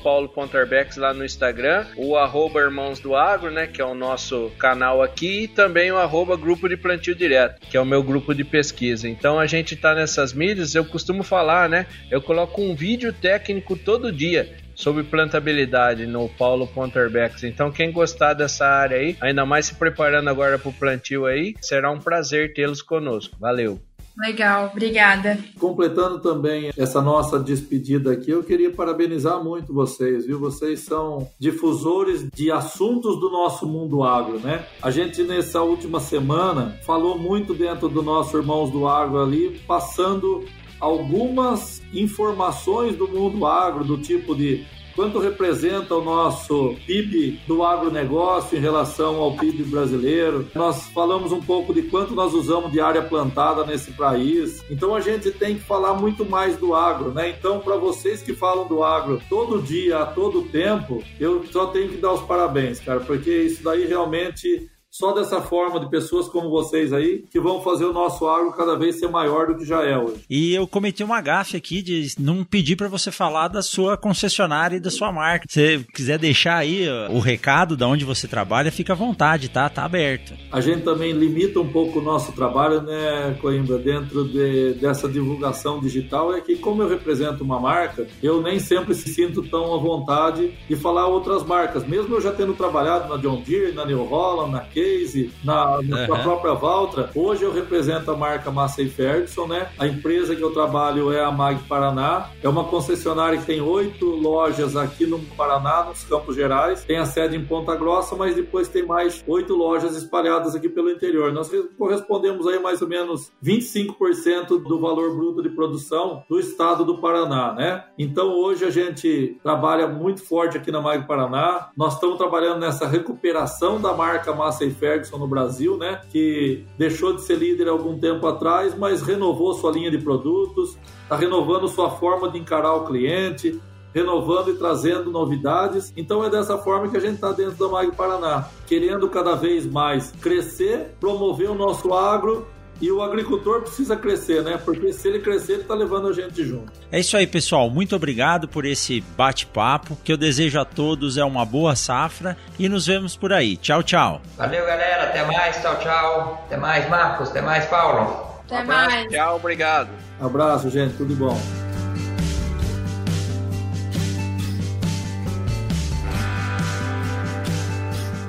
Speaker 6: lá no Instagram, o arroba Irmãos do Agro, né? Que é o nosso canal aqui, e também o arroba Grupo de Plantio Direto, que é o meu grupo de pesquisa. Então a gente tá nessas mídias, eu costumo falar, né? Eu coloco um vídeo técnico todo dia sobre plantabilidade no Paulo Ponterbex. Então, quem gostar dessa área aí, ainda mais se preparando agora para o plantio aí, será um prazer tê-los conosco. Valeu!
Speaker 3: Legal, obrigada.
Speaker 5: Completando também essa nossa despedida aqui, eu queria parabenizar muito vocês, viu? Vocês são difusores de assuntos do nosso mundo agro, né? A gente nessa última semana falou muito dentro do nosso Irmãos do Agro ali, passando algumas informações do mundo agro, do tipo de quanto representa o nosso PIB do agronegócio em relação ao PIB brasileiro. Nós falamos um pouco de quanto nós usamos de área plantada nesse país. Então a gente tem que falar muito mais do agro, né? Então, para vocês que falam do agro todo dia, a todo tempo, eu só tenho que dar os parabéns, cara, porque isso daí realmente só dessa forma de pessoas como vocês aí que vão fazer o nosso agro cada vez ser maior do que já é hoje.
Speaker 2: E eu cometi uma gafe aqui de não pedir para você falar da sua concessionária e da sua marca. Se você quiser deixar aí o recado de onde você trabalha, fica à vontade, tá? Tá aberto.
Speaker 5: A gente também limita um pouco o nosso trabalho, né, Coimbra, dentro de, dessa divulgação digital, é que como eu represento uma marca, eu nem sempre se sinto tão à vontade de falar outras marcas. Mesmo eu já tendo trabalhado na John Deere, na New Holland, na Key, Case, na, na uhum. própria Valtra. Hoje eu represento a marca Massey Ferguson, né? A empresa que eu trabalho é a Mag Paraná. É uma concessionária que tem oito lojas aqui no Paraná, nos Campos Gerais. Tem a sede em Ponta Grossa, mas depois tem mais oito lojas espalhadas aqui pelo interior. Nós correspondemos aí mais ou menos 25% do valor bruto de produção do estado do Paraná, né? Então hoje a gente trabalha muito forte aqui na Mag Paraná. Nós estamos trabalhando nessa recuperação da marca Massey Ferguson no Brasil, né? Que deixou de ser líder algum tempo atrás, mas renovou sua linha de produtos, está renovando sua forma de encarar o cliente, renovando e trazendo novidades. Então é dessa forma que a gente está dentro da Mag Paraná, querendo cada vez mais crescer, promover o nosso agro e o agricultor precisa crescer, né? Porque se ele crescer, ele está levando a gente junto.
Speaker 2: É isso aí, pessoal. Muito obrigado por esse bate-papo. Que eu desejo a todos é uma boa safra e nos vemos por aí. Tchau, tchau.
Speaker 4: Valeu, galera. Até mais. Tchau, tchau. Até mais, Marcos. Até mais, Paulo.
Speaker 3: Até um mais.
Speaker 6: Tchau, obrigado.
Speaker 5: Abraço, gente. Tudo bom.